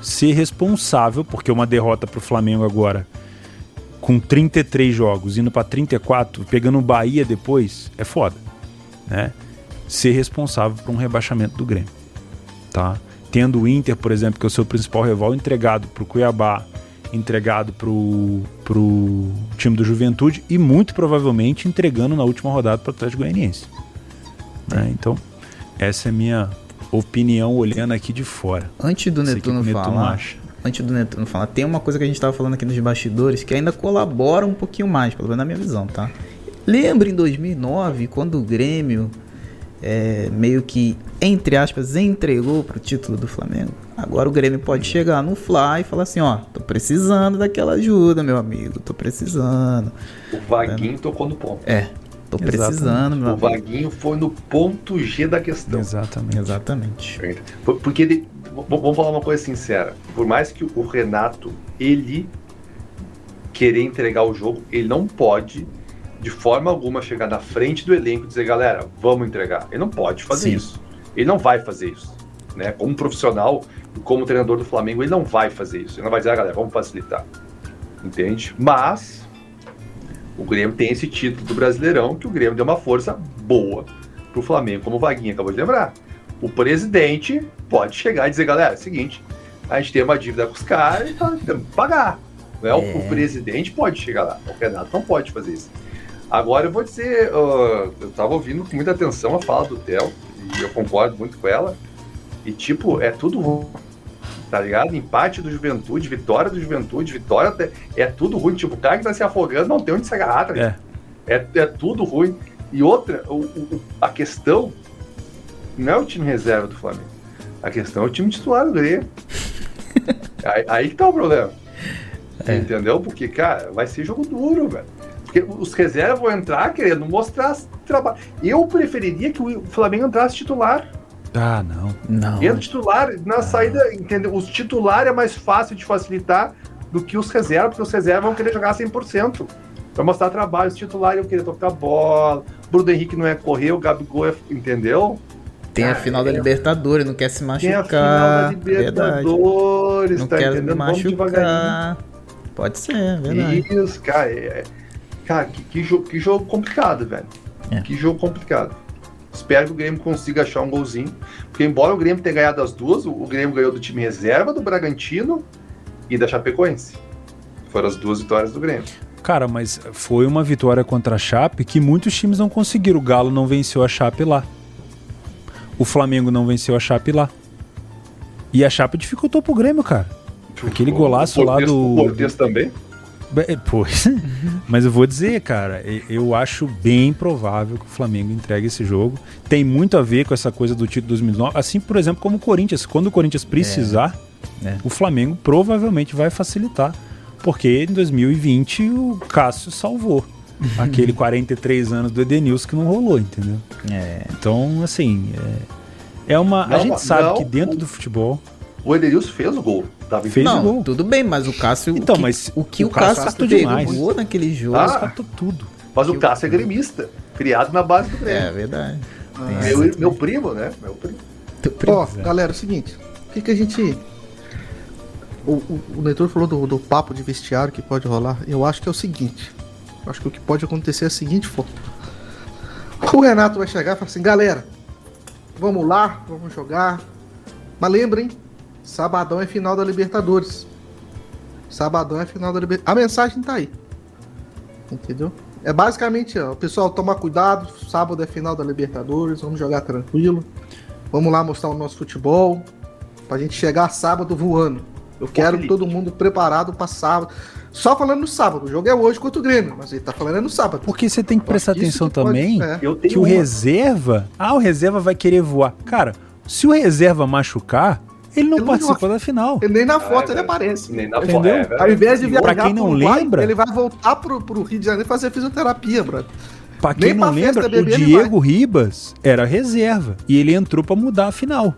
ser responsável, porque uma derrota para o Flamengo agora, com 33 jogos, indo para 34, pegando o Bahia depois, é foda, né? Ser responsável por um rebaixamento do Grêmio, tá? Tendo o Inter, por exemplo, que é o seu principal rival, entregado para o Cuiabá, entregado para o time do Juventude e muito provavelmente entregando na última rodada para o Atlético Goianiense. Né? Então, essa é minha opinião olhando aqui de fora. Antes do Netuno, Netuno falar, acha. antes do Netuno falar, tem uma coisa que a gente estava falando aqui nos bastidores que ainda colabora um pouquinho mais, pelo menos na minha visão, tá? Lembra em 2009 quando o Grêmio é, meio que, entre aspas, entregou pro título do Flamengo? Agora o Grêmio pode chegar no Fly e falar assim, ó, tô precisando daquela ajuda, meu amigo, tô precisando. O Vaguinho tá tocou no ponto. É, tô Exatamente. precisando, meu o amigo. O Vaguinho foi no ponto G da questão. Exatamente. Exatamente. Porque ele, vamos falar uma coisa sincera, por mais que o Renato, ele querer entregar o jogo, ele não pode de forma alguma chegar na frente do elenco e dizer, galera, vamos entregar. Ele não pode fazer Sim. isso. Ele não vai fazer isso. Né? Como profissional, como treinador do Flamengo, ele não vai fazer isso. Ele não vai dizer, ah, galera, vamos facilitar. Entende? Mas o Grêmio tem esse título do Brasileirão que o Grêmio deu uma força boa pro Flamengo, como o Vaguinho acabou de lembrar. O presidente pode chegar e dizer, galera, é o seguinte, a gente tem uma dívida com os caras e tá, temos que pagar. É? é. O presidente pode chegar lá, o Renato não pode fazer isso. Agora eu vou dizer, uh, eu tava ouvindo com muita atenção a fala do Theo, e eu concordo muito com ela. E tipo, é tudo ruim. Tá ligado? Empate do Juventude, vitória do Juventude, vitória é tudo ruim. Tipo, o cara que tá se afogando não tem onde se agarrar, tá ligado? É. É, é tudo ruim. E outra, o, o, a questão não é o time reserva do Flamengo. A questão é o time titular do Grêmio. aí, aí que tá o problema. É. Entendeu? Porque, cara, vai ser jogo duro, velho. Porque os reservas vão entrar querendo mostrar trabalho. Eu preferiria que o Flamengo entrasse titular. Ah, não. Não. Entra titular, na saída, entendeu? Os titulares é mais fácil de facilitar do que os reservas, porque os reservas vão querer jogar 100%. Vai mostrar trabalho. Os titulares vão querer tocar bola. Bruno Henrique não é correr, o Gabigol é. Entendeu? Tem a final da Libertadores, não quer se machucar. Tem a final da Libertadores, não tá quer entendendo? machucar. Pode ser, verdade. Isso, cara. É... Cara, que, que, jogo, que jogo complicado, velho. É. Que jogo complicado. Espero que o Grêmio consiga achar um golzinho. Porque, embora o Grêmio tenha ganhado as duas, o Grêmio ganhou do time reserva do Bragantino e da Chapecoense. Foram as duas vitórias do Grêmio. Cara, mas foi uma vitória contra a Chape que muitos times não conseguiram. O Galo não venceu a Chape lá. O Flamengo não venceu a Chape lá. E a Chape dificultou pro Grêmio, cara. Aquele golaço lá do. O Cortez também? É, pois. Mas eu vou dizer, cara, eu acho bem provável que o Flamengo entregue esse jogo. Tem muito a ver com essa coisa do título 2009. Assim, por exemplo, como o Corinthians. Quando o Corinthians precisar, é. É. o Flamengo provavelmente vai facilitar. Porque em 2020 o Cássio salvou. Aquele 43 anos do Edenilson que não rolou, entendeu? É. Então, assim, é, é uma. Não, a gente sabe não, que dentro do futebol O Edenilson fez o gol. Tava fez não, gol. Tudo bem, mas o Cássio. Então, o que, mas o que o, o Cássio, Cássio pegou naquele jogo. Ah, tudo. Mas o Cássio é gremista. Criado na base do Grêmio. É verdade. Ah, meu, meu primo, né? Meu primo. Ó, oh, galera, é o seguinte. O que, que a gente. O, o, o Leitor falou do, do papo de vestiário que pode rolar. Eu acho que é o seguinte. Eu acho que o que pode acontecer é a seguinte forma. O Renato vai chegar e falar assim, galera, vamos lá, vamos jogar. Mas lembrem, sabadão é final da Libertadores. Sabadão é final da Libertadores. A mensagem tá aí. Entendeu? É basicamente, ó, pessoal, toma cuidado, sábado é final da Libertadores, vamos jogar tranquilo. Vamos lá mostrar o nosso futebol. Pra gente chegar sábado voando. Eu quero Felipe. todo mundo preparado para sábado. Só falando no sábado. O jogo é hoje contra o Grêmio, mas ele tá falando é no sábado. Porque você tem que prestar atenção que também pode, é. que o uma. reserva. Ah, o reserva vai querer voar. Cara, se o reserva machucar, ele não ele participa não, da final. Ele nem na foto é, ele aparece. Nem na Entendeu? foto. É, Ao invés de viajar pra quem não lembra, ele vai voltar pro, pro Rio de Janeiro fazer fisioterapia, brother. Pra quem nem não lembra, o Diego Ribas era reserva e ele entrou para mudar a final.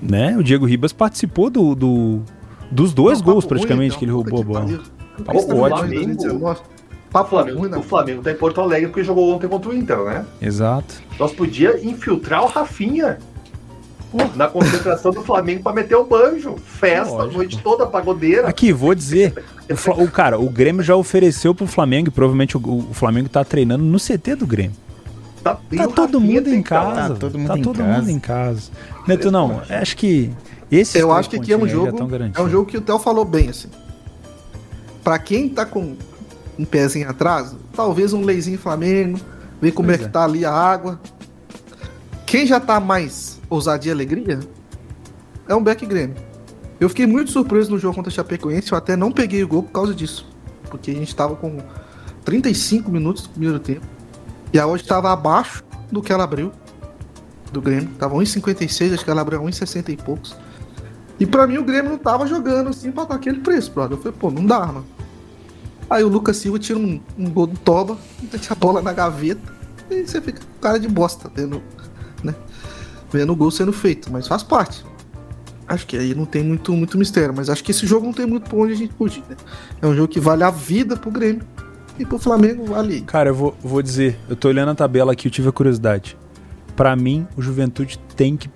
Né? O Diego Ribas participou do, do dos dois não, gols praticamente ruim, que ele roubou a bola. Papo ótimo. Papo Flamengo, ruim, o Flamengo tá em Porto Alegre porque jogou ontem contra o Inter, né? Exato. Nós podia infiltrar o Rafinha na concentração do Flamengo para meter o banjo. Festa, a noite toda, pagodeira. Aqui, vou dizer. o, o, cara, o Grêmio já ofereceu pro Flamengo, e provavelmente o, o Flamengo tá treinando no CT do Grêmio. Tá, tá todo mundo em casa. Tá todo mundo, tá em, todo casa. mundo em casa. Neto, não, acho que esse Eu acho que aqui é um jogo. É um jogo que o Theo falou bem, assim. Pra quem tá com um pezinho atrás, talvez um leizinho Flamengo, ver como é pois é que tá ali a água. Quem já tá mais ousadia e alegria é um Beck Grêmio. Eu fiquei muito surpreso no jogo contra a Chapecoense, eu até não peguei o gol por causa disso. Porque a gente tava com 35 minutos do primeiro tempo. E a hoje estava abaixo do que ela abriu. Do Grêmio. Tava 1,56, acho que ela abriu 1,60 e poucos. E pra mim o Grêmio não tava jogando assim pra aquele preço, brother. Eu falei, pô, não dá, mano. Aí o Lucas Silva tira um, um gol do Toba, mete a bola na gaveta. E você fica com cara de bosta, vendo, né? Vendo o gol sendo feito. Mas faz parte. Acho que aí não tem muito, muito mistério. Mas acho que esse jogo não tem muito pra onde a gente fugir, né? É um jogo que vale a vida pro Grêmio. E pro Flamengo vale. Cara, eu vou, vou dizer, eu tô olhando a tabela aqui, eu tive a curiosidade. Para mim, o Juventude tem que.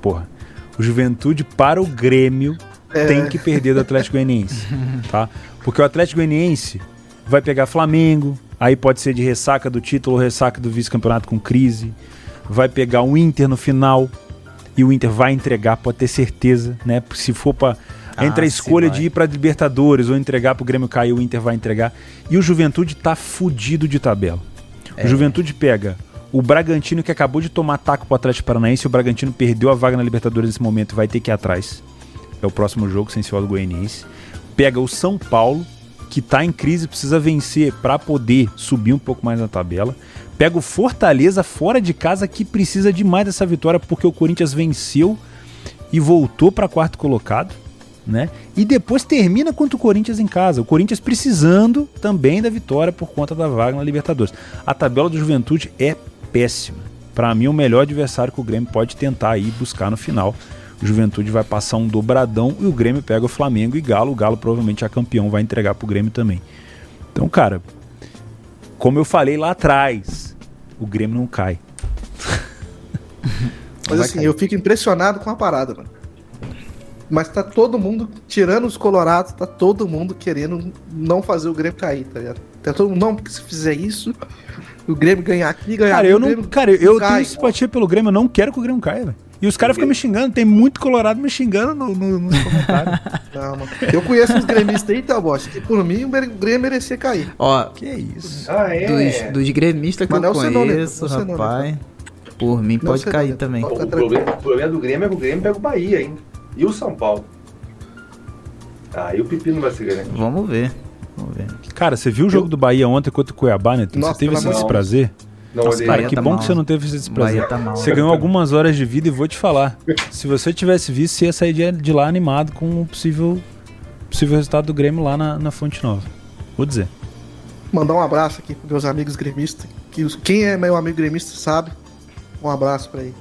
Porra. O Juventude para o Grêmio é. tem que perder do Atlético Goianiense, tá? Porque o Atlético Goianiense vai pegar Flamengo, aí pode ser de ressaca do título ou ressaca do vice-campeonato com crise. Vai pegar o Inter no final e o Inter vai entregar, pode ter certeza, né? Se for para ah, entre a escolha de ir para Libertadores ou entregar para o Grêmio cair, o Inter vai entregar. E o Juventude tá fudido de tabela. É. O Juventude pega o Bragantino que acabou de tomar taco pro Atlético Paranaense, o Bragantino perdeu a vaga na Libertadores nesse momento, vai ter que ir atrás. É o próximo jogo, sem do Goianiense. Pega o São Paulo, que tá em crise, precisa vencer para poder subir um pouco mais na tabela. Pega o Fortaleza fora de casa, que precisa demais dessa vitória, porque o Corinthians venceu e voltou para quarto colocado né? E depois termina contra o Corinthians em casa. O Corinthians precisando também da vitória por conta da vaga na Libertadores. A tabela do Juventude é péssima. Para mim, o melhor adversário que o Grêmio pode tentar ir buscar no final. O Juventude vai passar um dobradão e o Grêmio pega o Flamengo e Galo. O Galo provavelmente é campeão, vai entregar pro Grêmio também. Então, cara, como eu falei lá atrás, o Grêmio não cai. Mas assim, eu fico impressionado com a parada, mano. Mas tá todo mundo, tirando os colorados, tá todo mundo querendo não fazer o Grêmio cair, tá ligado? Tá todo mundo, não, porque se fizer isso, o Grêmio ganhar aqui, ganhar Cara, aqui, eu não, cara, eu cai. tenho simpatia pelo Grêmio, eu não quero que o Grêmio caia, velho. E os caras ficam me xingando, tem muito colorado me xingando no, no, nos comentários. Eu conheço uns gremistas aí, tá, bosta, que por mim o Grêmio merecia cair. Ó, que é isso? Ah, é? Dos, dos gremistas que Mas eu conheço, rapaz, por mim pode cair também. O problema, o problema do Grêmio é que o Grêmio pega o Bahia ainda. E o São Paulo? Aí ah, o Pepino vai ser grande. Vamos ver. Vamos ver. Cara, você viu o jogo Eu... do Bahia ontem contra o Cuiabá, né? Nossa, você teve esse desprazer? Não, Nossa, cara, que tá bom mal. que você não teve esse desprazer. Tá você ganhou algumas horas de vida e vou te falar. se você tivesse visto, você ia sair de, de lá animado com o possível, possível resultado do Grêmio lá na, na Fonte Nova. Vou dizer. Mandar um abraço aqui pros meus amigos gremistas. Que quem é meu amigo gremista sabe. Um abraço para ele.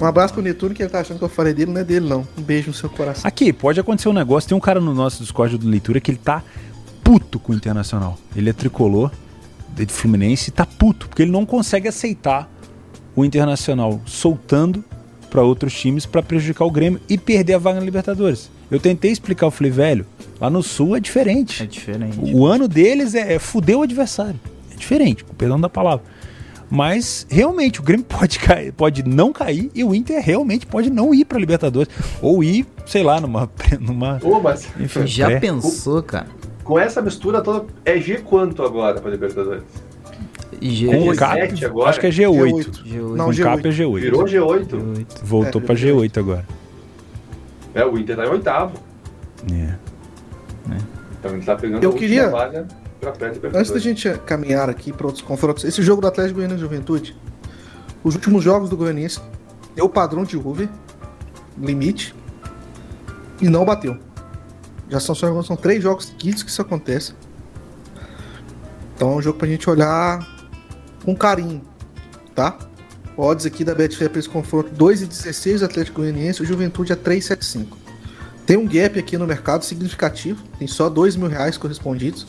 Um abraço pro Netuno, que ele tá achando que eu falei dele, não é dele não. Um beijo no seu coração. Aqui, pode acontecer um negócio. Tem um cara no nosso Discord do Leitura que ele tá puto com o Internacional. Ele é tricolor, de Fluminense, tá puto, porque ele não consegue aceitar o Internacional soltando para outros times para prejudicar o Grêmio e perder a vaga na Libertadores. Eu tentei explicar, eu falei, velho, lá no Sul é diferente. É diferente. O, o ano deles é, é fuder o adversário. É diferente, com perdão da palavra. Mas realmente o Grêmio pode cair, pode não cair e o Inter realmente pode não ir para Libertadores ou ir, sei lá, numa numa Ô, mas enfim, já pré. pensou, cara? Com essa mistura toda é G quanto agora para Libertadores? G com cap, agora? Acho que é G8. G8. Não, com G8. cap é G8. Virou G8. G8. Voltou é, para G8 agora. É, o Inter tá em oitavo. É. é. Então ele tá pegando Eu queria... vaga pra perto Antes da gente caminhar aqui para outros confrontos, esse jogo do Atlético Goianiense Juventude, os últimos jogos do Goianiense deu o padrão de over, limite, e não bateu. Já são, são três jogos seguidos que isso acontece. Então é um jogo pra gente olhar com carinho, tá? Odds aqui da Betfair para esse confronto 2,16 Atlético Goianiense, o Juventude a 3,75. Tem um gap aqui no mercado significativo, tem só 2 mil reais correspondidos.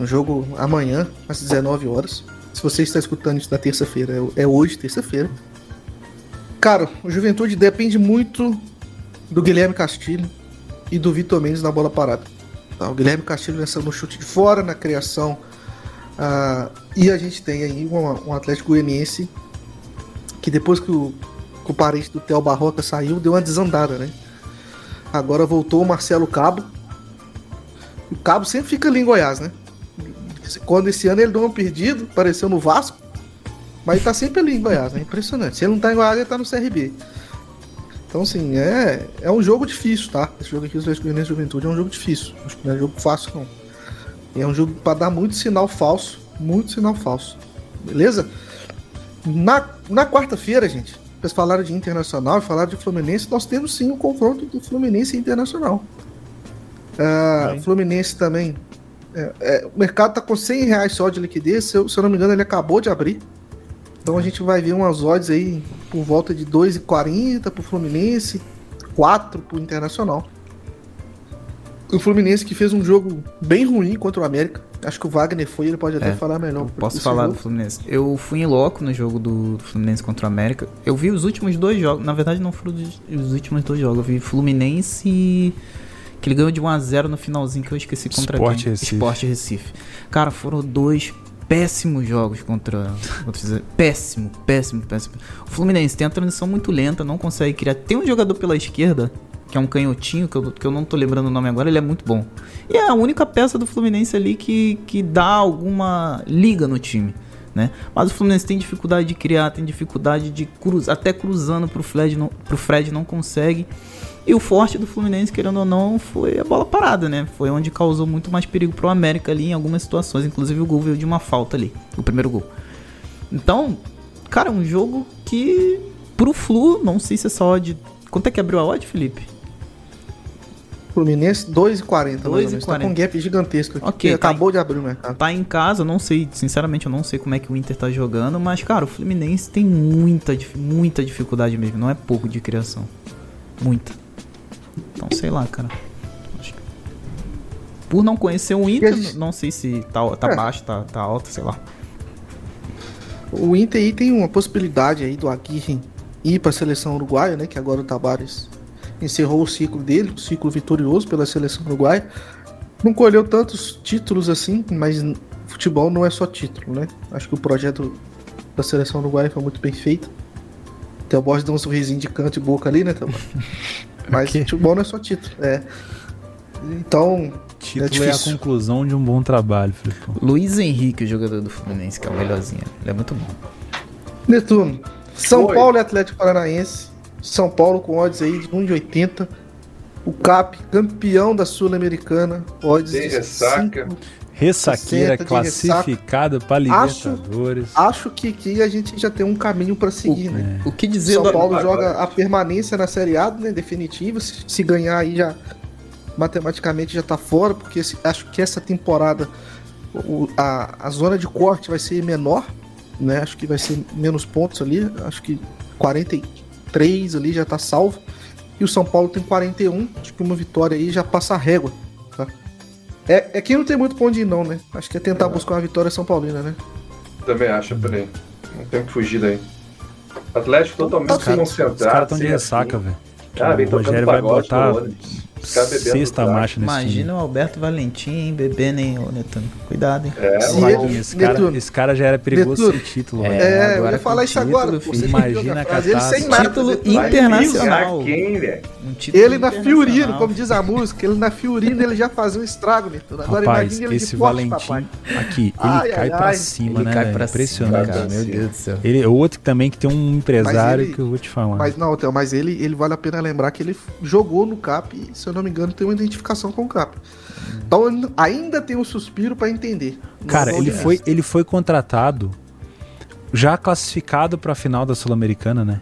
Um jogo amanhã, às 19 horas. Se você está escutando isso na terça-feira, é, é hoje, terça-feira. Cara, o Juventude depende muito do Guilherme Castilho e do Vitor Mendes na bola parada. Tá? O Guilherme Castilho lançando no chute de fora, na criação. Uh, e a gente tem aí um, um Atlético Goianiense que depois que o, que o parente do Theo Barroca saiu, deu uma desandada, né? Agora voltou o Marcelo Cabo. O Cabo sempre fica ali em Goiás, né? Quando esse ano ele deu um perdido, apareceu no Vasco, mas ele tá sempre ali em Goiás, né? Impressionante. Se ele não tá em Goiás, ele tá no CRB. Então, assim, é, é um jogo difícil, tá? Esse jogo aqui, os Atlético Goianiense Juventude, é um jogo difícil. Acho que não é um jogo fácil, não. É um jogo para dar muito sinal falso. Muito sinal falso. Beleza? Na, na quarta-feira, gente, vocês falaram de Internacional e falaram de Fluminense, nós temos sim o um confronto do Fluminense e Internacional. Uh, Fluminense também. É, é, o mercado tá com 100 reais só de liquidez, se eu, se eu não me engano, ele acabou de abrir. Então a gente vai ver umas odds aí por volta de 2,40 pro Fluminense, 4 pro Internacional. O Fluminense que fez um jogo bem ruim contra o América. Acho que o Wagner foi, ele pode até é, falar melhor. Posso falar jogo. do Fluminense. Eu fui em loco no jogo do, Fluminense contra o América. Eu vi os últimos dois jogos. Na verdade, não foram os últimos dois jogos. Eu vi Fluminense e. Que ele ganhou de 1x0 no finalzinho que eu esqueci contra Sport quem. Recife. Sport Recife. Cara, foram dois péssimos jogos contra. péssimo, péssimo, péssimo. O Fluminense tem a transição muito lenta, não consegue criar. Tem um jogador pela esquerda que é um canhotinho, que eu, que eu não tô lembrando o nome agora, ele é muito bom. E é a única peça do Fluminense ali que, que dá alguma liga no time. Né? Mas o Fluminense tem dificuldade de criar, tem dificuldade de cruzar, até cruzando pro Fred, não, pro Fred não consegue. E o forte do Fluminense, querendo ou não, foi a bola parada, né? Foi onde causou muito mais perigo pro América ali em algumas situações. Inclusive o gol veio de uma falta ali, o primeiro gol. Então, cara, um jogo que pro Flu, não sei se é só de. Quanto é que abriu a odd, Felipe? Fluminense 2,40. 2,40. Tá com um gap gigantesco aqui. Okay, tá acabou em, de abrir o mercado. Tá em casa, não sei, sinceramente eu não sei como é que o Inter tá jogando, mas cara, o Fluminense tem muita, muita dificuldade mesmo, não é pouco de criação. Muita. Então, sei lá, cara. Por não conhecer o Inter, gente... não sei se tá, tá é. baixo, tá, tá alto, sei lá. O Inter aí tem uma possibilidade aí do Aguirre ir para a seleção uruguaia, né? Que agora o Tabares encerrou o ciclo dele, o ciclo vitorioso pela seleção uruguaia. Não colheu tantos títulos assim, mas futebol não é só título, né? Acho que o projeto da seleção uruguaia foi muito bem feito. Até o Borges deu um sorrisinho de canto e boca ali, né, Mas okay. futebol não é só título, é. Então. Título é, é a conclusão de um bom trabalho, Felipe. Luiz Henrique, o jogador do Fluminense, que é o melhorzinho. Ele é muito bom. Netuno, São Oi. Paulo e Atlético Paranaense são Paulo com odds aí de 1,80. O Cap, campeão da Sul-Americana, odds Tem de ressaca. 5, Ressaqueira classificada para Libertadores. Acho, acho que aqui a gente já tem um caminho para seguir, o, né? O que dizer São Paulo joga a permanência na Série A, né, definitiva. Se, se ganhar aí já matematicamente já tá fora, porque acho que essa temporada o, a, a zona de corte vai ser menor, né? Acho que vai ser menos pontos ali, acho que 40 43 ali, já tá salvo. E o São Paulo tem 41. Acho que uma vitória aí já passa a régua. É, é que não tem muito pra onde ir, não, né? Acho que é tentar buscar uma vitória São Paulina, né? Também acho, peraí. Não tem que fugir daí. Atlético totalmente tá concentrado. Os caras estão de ressaca, velho. Ah, vem o Rogério vai botar Sexta marcha nesse Imagina time. o Alberto Valentim, hein, bebendo, hein, Netano. Cuidado, hein. É, ele, esse, cara, esse cara já era perigoso sem título. É, é agora eu ia falar isso agora. Filho, imagina a catástrofe. Título internacional. Quem, um título ele na Fiorino, como diz a música, ele na Fiorino ele já fazia um estrago, Netano. Agora Rapaz, imagina ele esse Valentim papai. aqui, ele ai, cai ai, pra ai. cima, ele né? Cai pra Impressionante, cara. Meu Deus do céu. Ele, outro também que tem um empresário que eu vou te falar. Mas não, mas ele, ele vale a pena lembrar que ele jogou no CAP e, se eu não me engano, tem uma identificação com o Cap. Então ainda tem um suspiro para entender. Cara, ele foi, ele foi contratado já classificado para a final da Sul-Americana, né?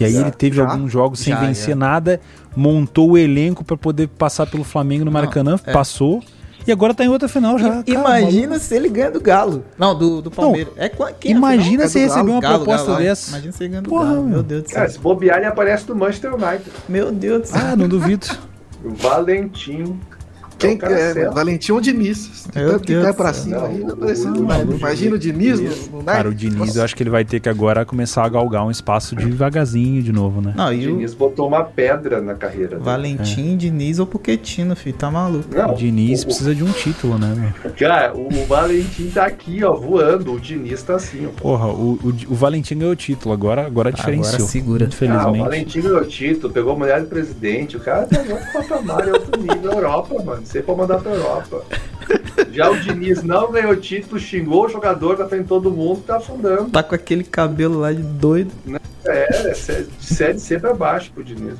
E aí já, ele teve já? alguns jogos sem já, vencer nada, montou o elenco para poder passar pelo Flamengo no Maracanã, Não, é. passou. E agora tá em outra final já. I, cara, imagina maluco. se ele ganha do Galo. Não, do, do Palmeiras. Não, é quem Imagina se é receber uma Galo, proposta Galo, dessa. Imagina se ele ganha do Porra, Galo. Meu Deus do céu. Cara, se bobear, ele aparece do Manchester United. Meu Deus do céu. Ah, não duvido. Valentim. Quem é, é Valentim ou Diniz? Tanto que cai pra cima aí, não, Imagina o Diniz no, no Cara, o Diniz, Nossa. eu acho que ele vai ter que agora começar a galgar um espaço devagarzinho de novo, né? Não, o Diniz o... botou uma pedra na carreira. Valentim, é. Diniz ou Poquetino, filho, tá maluco. Não, o Diniz o... precisa de um título, né, meu? Cara, o, o Valentim tá aqui, ó, voando. O Diniz tá assim, ó. Porra, o, o, o Valentim ganhou o título, agora, agora diferenciou. Agora segura. Infelizmente. Ah, o Valentim ganhou o título, pegou a mulher do presidente. O cara tá no patamar, é outro nível Europa, mano. Você for mandar pra Europa. Já o Diniz não ganhou título, xingou o jogador, tá frente todo mundo, tá afundando. Tá com aquele cabelo lá de doido. É, é série C pra baixo pro Diniz.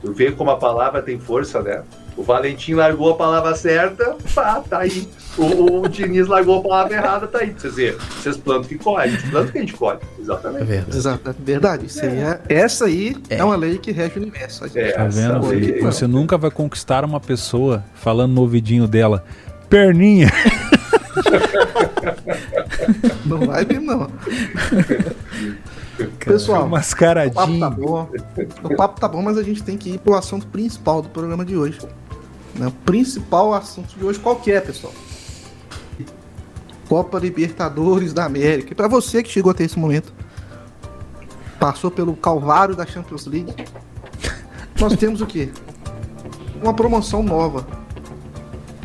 Tu vê como a palavra tem força, né? O Valentim largou a palavra certa, pá, tá aí. O, o Diniz largou a palavra errada, tá aí. Pra vocês verem. Vocês plantam que colhem, a gente planta que a gente colhe. Exatamente. É verdade. Exato, verdade. Isso aí é, essa aí é. é. uma lei que rege o universo. É, tá vendo, Felipe? Você nunca vai conquistar uma pessoa falando no ouvidinho dela, perninha. não vai vir, não. Pessoal, mascaradinho. O papo tá bom. O papo tá bom, mas a gente tem que ir pro assunto principal do programa de hoje. Né? O principal assunto de hoje qual que é, pessoal? Copa Libertadores da América. E para você que chegou até esse momento, passou pelo calvário da Champions League, nós temos o quê? Uma promoção nova.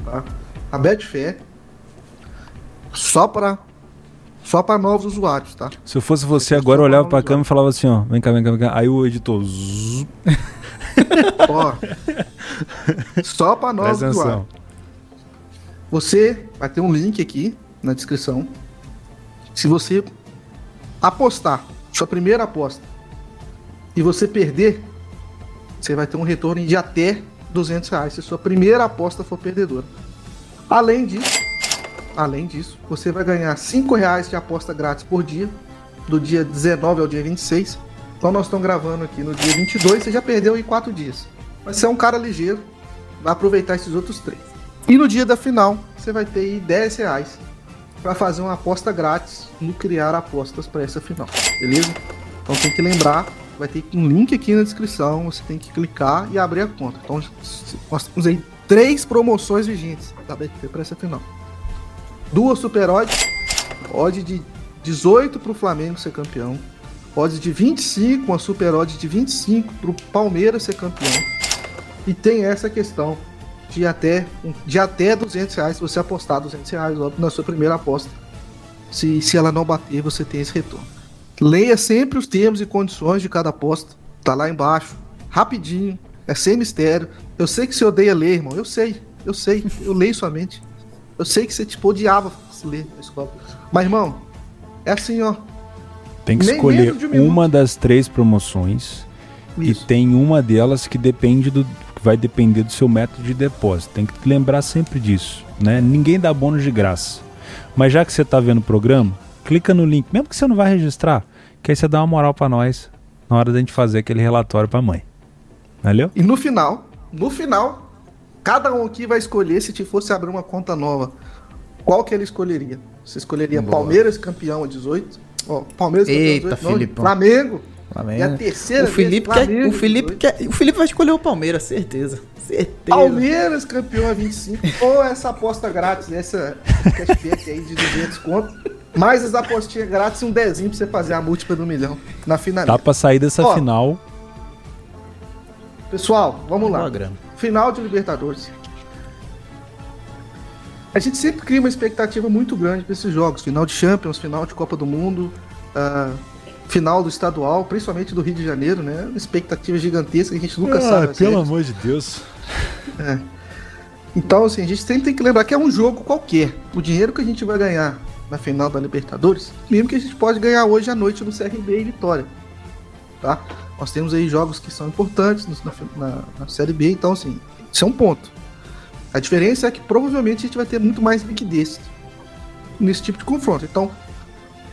Tá? A Betfair só para só para novos usuários, tá? Se eu fosse você agora, eu olhava para a câmera e falava assim, ó, vem cá, vem cá, vem cá. Aí o editor Ó, só para nós. Você vai ter um link aqui na descrição. Se você apostar, sua primeira aposta, e você perder, você vai ter um retorno de até 200 reais se sua primeira aposta for perdedora. Além disso, além disso, você vai ganhar 5 reais de aposta grátis por dia, do dia 19 ao dia 26. Então nós estamos gravando aqui no dia 22, você já perdeu em 4 dias. Mas você é um cara ligeiro, vai aproveitar esses outros três. E no dia da final, você vai ter aí 10 reais para fazer uma aposta grátis no criar apostas para essa final, beleza? Então tem que lembrar, vai ter um link aqui na descrição, você tem que clicar e abrir a conta. Então nós temos aí três promoções vigentes da BTP para essa final. Duas super odds, odd de 18 para o Flamengo ser campeão, odds de 25, uma super odd de 25 para o Palmeiras ser campeão e tem essa questão de até, de até 200 reais, se você apostar 200 reais na sua primeira aposta. Se, se ela não bater, você tem esse retorno. Leia sempre os termos e condições de cada aposta. Tá lá embaixo. Rapidinho. É sem mistério. Eu sei que você odeia ler, irmão. Eu sei. Eu sei. Eu leio sua mente. Eu sei que você, tipo, odiava se ler na escola. Mas, irmão, é assim, ó. Tem que escolher um uma das três promoções. Isso. E tem uma delas que depende do, vai depender do seu método de depósito. Tem que lembrar sempre disso, né? Ninguém dá bônus de graça. Mas já que você está vendo o programa, clica no link, mesmo que você não vai registrar, que aí você dá uma moral para nós na hora da gente fazer aquele relatório para a mãe. Valeu? E no final, no final, cada um aqui vai escolher se te fosse abrir uma conta nova, qual que ele escolheria? Você escolheria Boa. Palmeiras campeão a 18? Ó, Palmeiras Eita, campeão a 18? Não, Flamengo Flamengo. É a terceira o Felipe vez. Quer, o, Felipe quer, o Felipe vai escolher o Palmeiras, certeza. Certeza. Palmeiras campeão a 25. ou essa aposta grátis, essa cashback aí de 200 conto. Mais as apostinhas grátis e um dezinho pra você fazer a múltipla do milhão na final. Dá pra sair dessa Ó, final. Pessoal, vamos lá. Final de Libertadores. A gente sempre cria uma expectativa muito grande para esses jogos. Final de Champions, final de Copa do Mundo, uh, final do estadual, principalmente do Rio de Janeiro, né? Uma expectativa gigantesca que a gente nunca ah, sabe. Pelo amor de Deus. É. Então, assim, a gente sempre tem que lembrar que é um jogo qualquer. O dinheiro que a gente vai ganhar na final da Libertadores, mesmo que a gente pode ganhar hoje à noite no CRB e Vitória. Tá? Nós temos aí jogos que são importantes na, na, na Série B, então, assim, isso é um ponto. A diferença é que provavelmente a gente vai ter muito mais liquidez nesse tipo de confronto. Então,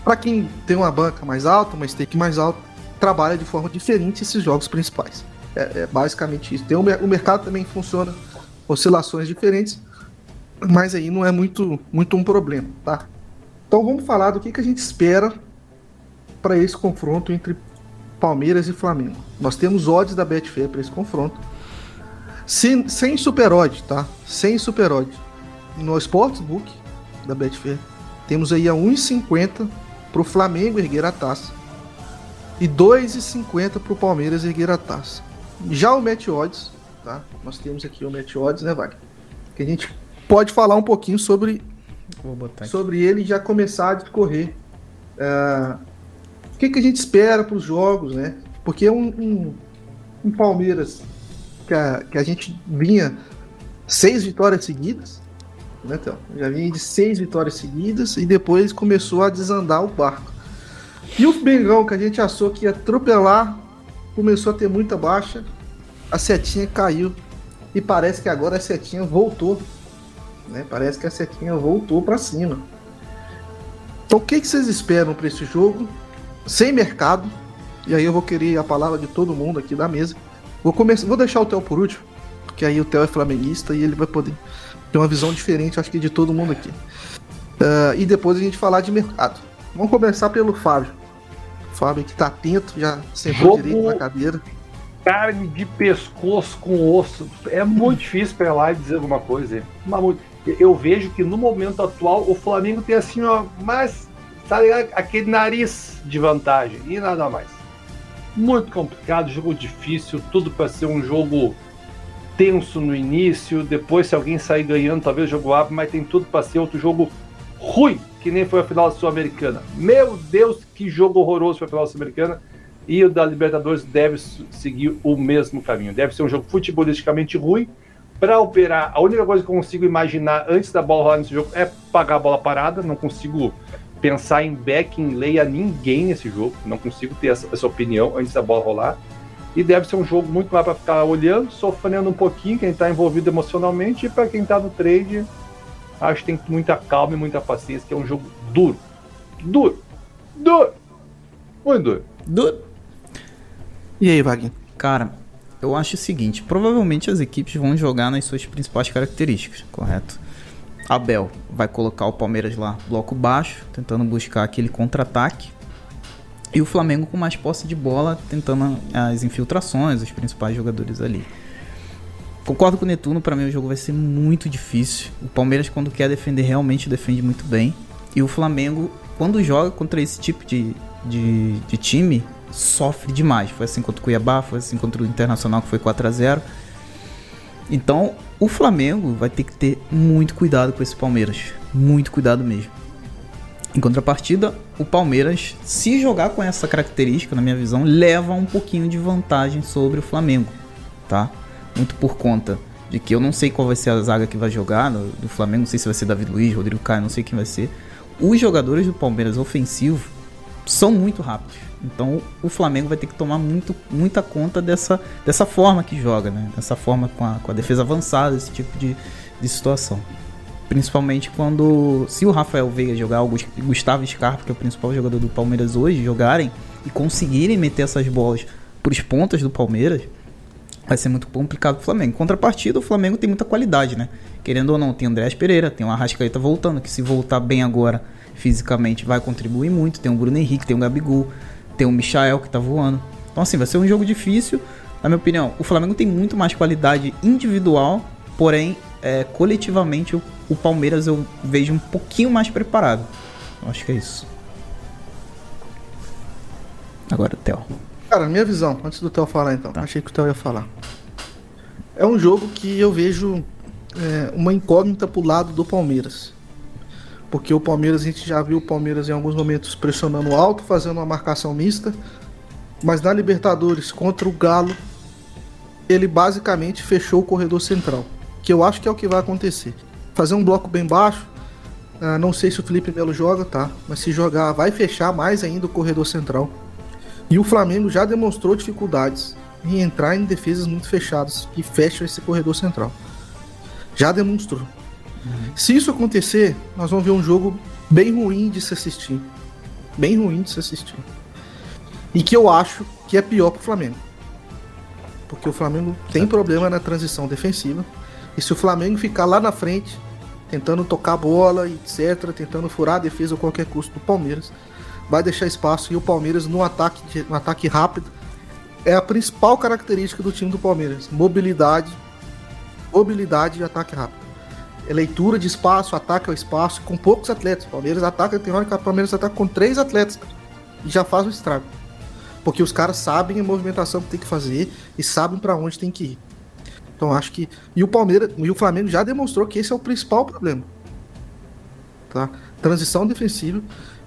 para quem tem uma banca mais alta, uma stake mais alta, trabalha de forma diferente esses jogos principais. É, é basicamente isso. Tem o, o mercado também funciona oscilações diferentes, mas aí não é muito, muito um problema, tá? Então vamos falar do que, que a gente espera para esse confronto entre Palmeiras e Flamengo. Nós temos odds da Betfair para esse confronto. Sem, sem super odd, tá? Sem super odd. No Sportsbook da Betfair, temos aí a 1,50 para o Flamengo erguer a taça e 2,50 para o Palmeiras erguer a taça. Já o Match Odds, tá? Nós temos aqui o Match Odds, né, Wagner? Que a gente pode falar um pouquinho sobre sobre ele já começar a discorrer. Uh, o que, que a gente espera para os jogos, né? Porque um, um, um Palmeiras que a, que a gente vinha seis vitórias seguidas, né, então, já vinha de seis vitórias seguidas e depois começou a desandar o barco. E o Bengão, que a gente achou que ia atropelar, começou a ter muita baixa, a setinha caiu e parece que agora a setinha voltou né? Parece que a setinha voltou para cima. Então, o que, que vocês esperam para esse jogo? Sem mercado. E aí eu vou querer a palavra de todo mundo aqui da mesa. Vou começar, vou deixar o Theo por último, porque aí o Theo é flamenguista e ele vai poder ter uma visão diferente, acho que de todo mundo aqui. Uh, e depois a gente falar de mercado. Vamos começar pelo Fábio. O Fábio que tá atento, já sentou direito na cadeira carne de pescoço com osso. É muito difícil para lá e dizer alguma coisa. Mas eu vejo que no momento atual o Flamengo tem assim, ó, mas tá ligado? aquele nariz de vantagem e nada mais. Muito complicado, jogo difícil, tudo para ser um jogo tenso no início, depois se alguém sair ganhando, talvez o jogo abre, mas tem tudo para ser outro jogo ruim, que nem foi a final Sul-Americana. Meu Deus, que jogo horroroso foi a final Sul-Americana. E o da Libertadores deve seguir o mesmo caminho. Deve ser um jogo futebolisticamente ruim, para operar, a única coisa que eu consigo imaginar antes da bola rolar nesse jogo é pagar a bola parada. Não consigo pensar em back, em lay a ninguém nesse jogo. Não consigo ter essa, essa opinião antes da bola rolar. E deve ser um jogo muito mais para ficar olhando, sofrendo um pouquinho, quem está envolvido emocionalmente. E para quem está no trade, acho que tem muita calma e muita paciência, que é um jogo duro. Duro. Duro. Muito duro. Duro. E aí, Wagner? Cara, eu acho o seguinte: provavelmente as equipes vão jogar nas suas principais características, correto? Abel vai colocar o Palmeiras lá bloco baixo, tentando buscar aquele contra-ataque. E o Flamengo com mais posse de bola, tentando as infiltrações, os principais jogadores ali. Concordo com o Netuno, para mim o jogo vai ser muito difícil. O Palmeiras, quando quer defender, realmente defende muito bem. E o Flamengo, quando joga contra esse tipo de, de, de time, sofre demais. Foi assim contra o Cuiabá, foi assim contra o Internacional, que foi 4 a 0 Então, o Flamengo vai ter que ter muito cuidado com esse Palmeiras. Muito cuidado mesmo. Em contrapartida, o Palmeiras, se jogar com essa característica, na minha visão, leva um pouquinho de vantagem sobre o Flamengo, tá? Muito por conta de que eu não sei qual vai ser a zaga que vai jogar do, Flamengo, não sei se vai ser David Luiz, Rodrigo Caio, não sei quem vai ser. Os jogadores do Palmeiras ofensivo são muito rápidos. Então o Flamengo vai ter que tomar muito, muita conta dessa, dessa forma que joga, né? Dessa forma com a, com a defesa avançada, esse tipo de, de situação. Principalmente quando, se o Rafael Veiga jogar, o Gustavo Scarpa, que é o principal jogador do Palmeiras hoje, jogarem e conseguirem meter essas bolas para os pontas do Palmeiras, vai ser muito complicado pro Flamengo. Em contrapartida, o Flamengo tem muita qualidade, né? Querendo ou não, tem o Andrés Pereira, tem o Arrascaeta voltando, que se voltar bem agora fisicamente vai contribuir muito. Tem o Bruno Henrique, tem o Gabigol Tem o Michael que tá voando. Então, assim, vai ser um jogo difícil. Na minha opinião, o Flamengo tem muito mais qualidade individual, porém, é, coletivamente, o, o Palmeiras eu vejo um pouquinho mais preparado. Acho que é isso. Agora, Theo. Cara, minha visão, antes do Theo falar então. Tá. Achei que o Theo ia falar. É um jogo que eu vejo é, uma incógnita pro lado do Palmeiras. Porque o Palmeiras, a gente já viu o Palmeiras em alguns momentos pressionando alto, fazendo uma marcação mista. Mas na Libertadores contra o Galo, ele basicamente fechou o corredor central. Que eu acho que é o que vai acontecer. Fazer um bloco bem baixo. Uh, não sei se o Felipe Melo joga, tá? Mas se jogar, vai fechar mais ainda o corredor central. E o Flamengo já demonstrou dificuldades em entrar em defesas muito fechadas que fecham esse corredor central. Já demonstrou. Uhum. Se isso acontecer, nós vamos ver um jogo bem ruim de se assistir. Bem ruim de se assistir. E que eu acho que é pior pro Flamengo. Porque o Flamengo tem problema na transição defensiva. E se o Flamengo ficar lá na frente, tentando tocar a bola, etc., tentando furar a defesa a qualquer custo do Palmeiras, vai deixar espaço. E o Palmeiras, no ataque, no ataque rápido, é a principal característica do time do Palmeiras: mobilidade, mobilidade e ataque rápido. É leitura de espaço, ataque ao espaço, com poucos atletas. O Palmeiras ataca, tem hora que o Palmeiras ataca com três atletas e já faz um estrago. Porque os caras sabem a movimentação que tem que fazer e sabem para onde tem que ir. Então acho que. E o Palmeiras e o Flamengo já demonstrou que esse é o principal problema. Tá? Transição defensiva.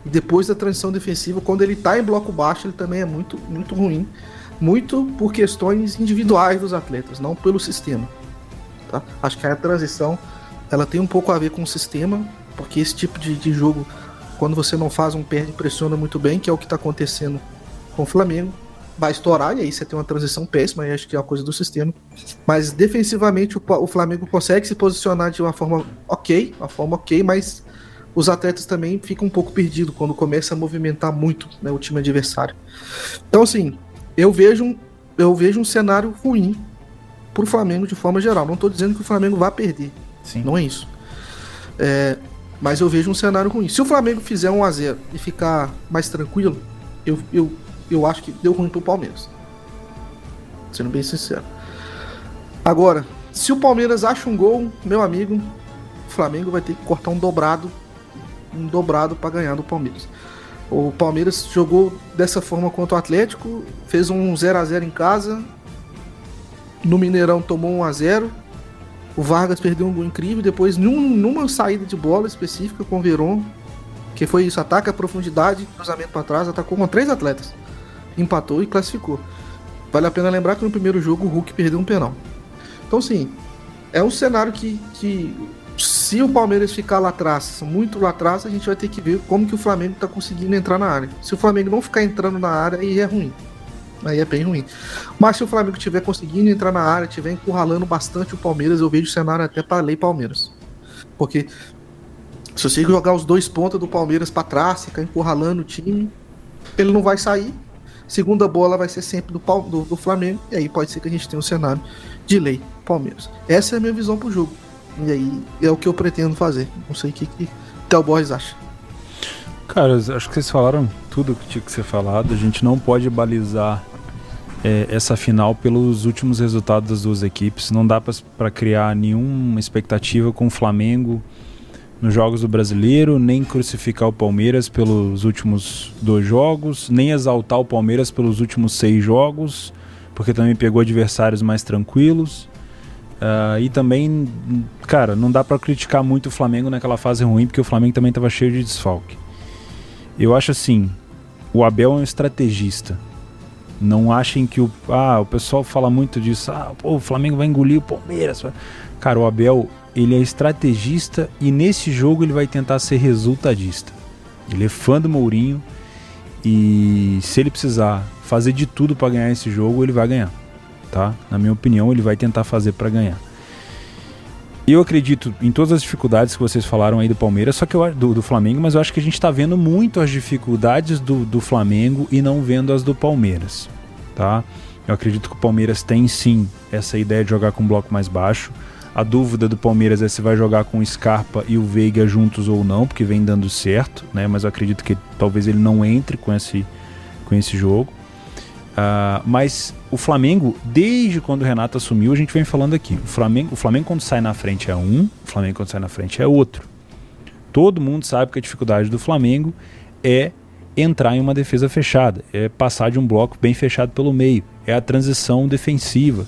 E depois da transição defensiva, quando ele tá em bloco baixo, ele também é muito, muito ruim. Muito por questões individuais dos atletas, não pelo sistema. Tá? Acho que a transição ela tem um pouco a ver com o sistema, porque esse tipo de, de jogo, quando você não faz um perde pressiona muito bem, que é o que está acontecendo com o Flamengo, vai estourar e aí você tem uma transição péssima, e acho que é uma coisa do sistema. Mas defensivamente o, o Flamengo consegue se posicionar de uma forma ok, uma forma ok, mas os atletas também ficam um pouco perdidos quando começa a movimentar muito né, o time adversário. Então, assim, eu vejo, eu vejo um cenário ruim para o Flamengo de forma geral. Não estou dizendo que o Flamengo vai perder. Sim. Não é isso. É, mas eu vejo um cenário ruim. Se o Flamengo fizer 1 a 0 e ficar mais tranquilo, eu, eu, eu acho que deu ruim pro Palmeiras. Sendo bem sincero. Agora, se o Palmeiras acha um gol, meu amigo, o Flamengo vai ter que cortar um dobrado um dobrado para ganhar do Palmeiras. O Palmeiras jogou dessa forma contra o Atlético, fez um 0 a 0 em casa. No Mineirão tomou 1 a 0. O Vargas perdeu um gol incrível, depois num, numa saída de bola específica com o Veron, que foi isso, ataque a profundidade, cruzamento para trás, atacou com três atletas. Empatou e classificou. Vale a pena lembrar que no primeiro jogo o Hulk perdeu um penal. Então sim, é um cenário que, que se o Palmeiras ficar lá atrás, muito lá atrás, a gente vai ter que ver como que o Flamengo está conseguindo entrar na área. Se o Flamengo não ficar entrando na área, aí é ruim. Aí é bem ruim. Mas se o Flamengo estiver conseguindo entrar na área, estiver encurralando bastante o Palmeiras, eu vejo o cenário até para lei Palmeiras. Porque se você jogar os dois pontas do Palmeiras para trás, ficar encurralando o time, ele não vai sair. Segunda bola vai ser sempre do, do, do Flamengo. E aí pode ser que a gente tenha um cenário de lei Palmeiras. Essa é a minha visão pro jogo. E aí é o que eu pretendo fazer. Não sei o que, que Theo Borges acha. Cara, acho que vocês falaram tudo que tinha que ser falado. A gente não pode balizar é, essa final pelos últimos resultados das duas equipes. Não dá para criar nenhuma expectativa com o Flamengo nos jogos do Brasileiro, nem crucificar o Palmeiras pelos últimos dois jogos, nem exaltar o Palmeiras pelos últimos seis jogos, porque também pegou adversários mais tranquilos. Uh, e também, cara, não dá para criticar muito o Flamengo naquela fase ruim, porque o Flamengo também estava cheio de desfalque. Eu acho assim, o Abel é um estrategista. Não achem que o. Ah, o pessoal fala muito disso. Ah, pô, o Flamengo vai engolir o Palmeiras. Cara, o Abel, ele é estrategista e nesse jogo ele vai tentar ser resultadista. Ele é fã do Mourinho e se ele precisar fazer de tudo para ganhar esse jogo, ele vai ganhar tá? Na minha opinião, ele vai tentar fazer para ganhar. Eu acredito em todas as dificuldades que vocês falaram aí do Palmeiras, só que eu, do, do Flamengo, mas eu acho que a gente está vendo muito as dificuldades do, do Flamengo e não vendo as do Palmeiras, tá? Eu acredito que o Palmeiras tem sim essa ideia de jogar com um bloco mais baixo. A dúvida do Palmeiras é se vai jogar com o Scarpa e o Veiga juntos ou não, porque vem dando certo, né? Mas eu acredito que talvez ele não entre com esse com esse jogo. Uh, mas o Flamengo, desde quando o Renato assumiu, a gente vem falando aqui. O Flamengo, o Flamengo quando sai na frente é um, o Flamengo quando sai na frente é outro. Todo mundo sabe que a dificuldade do Flamengo é entrar em uma defesa fechada, é passar de um bloco bem fechado pelo meio, é a transição defensiva.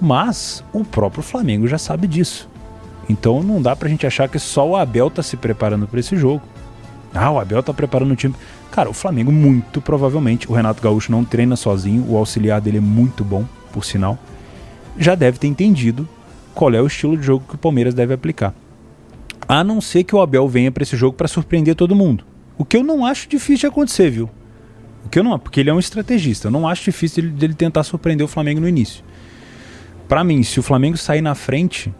Mas o próprio Flamengo já sabe disso. Então não dá pra gente achar que só o Abel tá se preparando para esse jogo. Ah, o Abel tá preparando o time. Cara, o Flamengo, muito provavelmente, o Renato Gaúcho não treina sozinho, o auxiliar dele é muito bom, por sinal, já deve ter entendido qual é o estilo de jogo que o Palmeiras deve aplicar. A não ser que o Abel venha para esse jogo para surpreender todo mundo. O que eu não acho difícil de acontecer, viu? O que eu não, porque ele é um estrategista. Eu não acho difícil dele, dele tentar surpreender o Flamengo no início. Para mim, se o Flamengo sair na frente,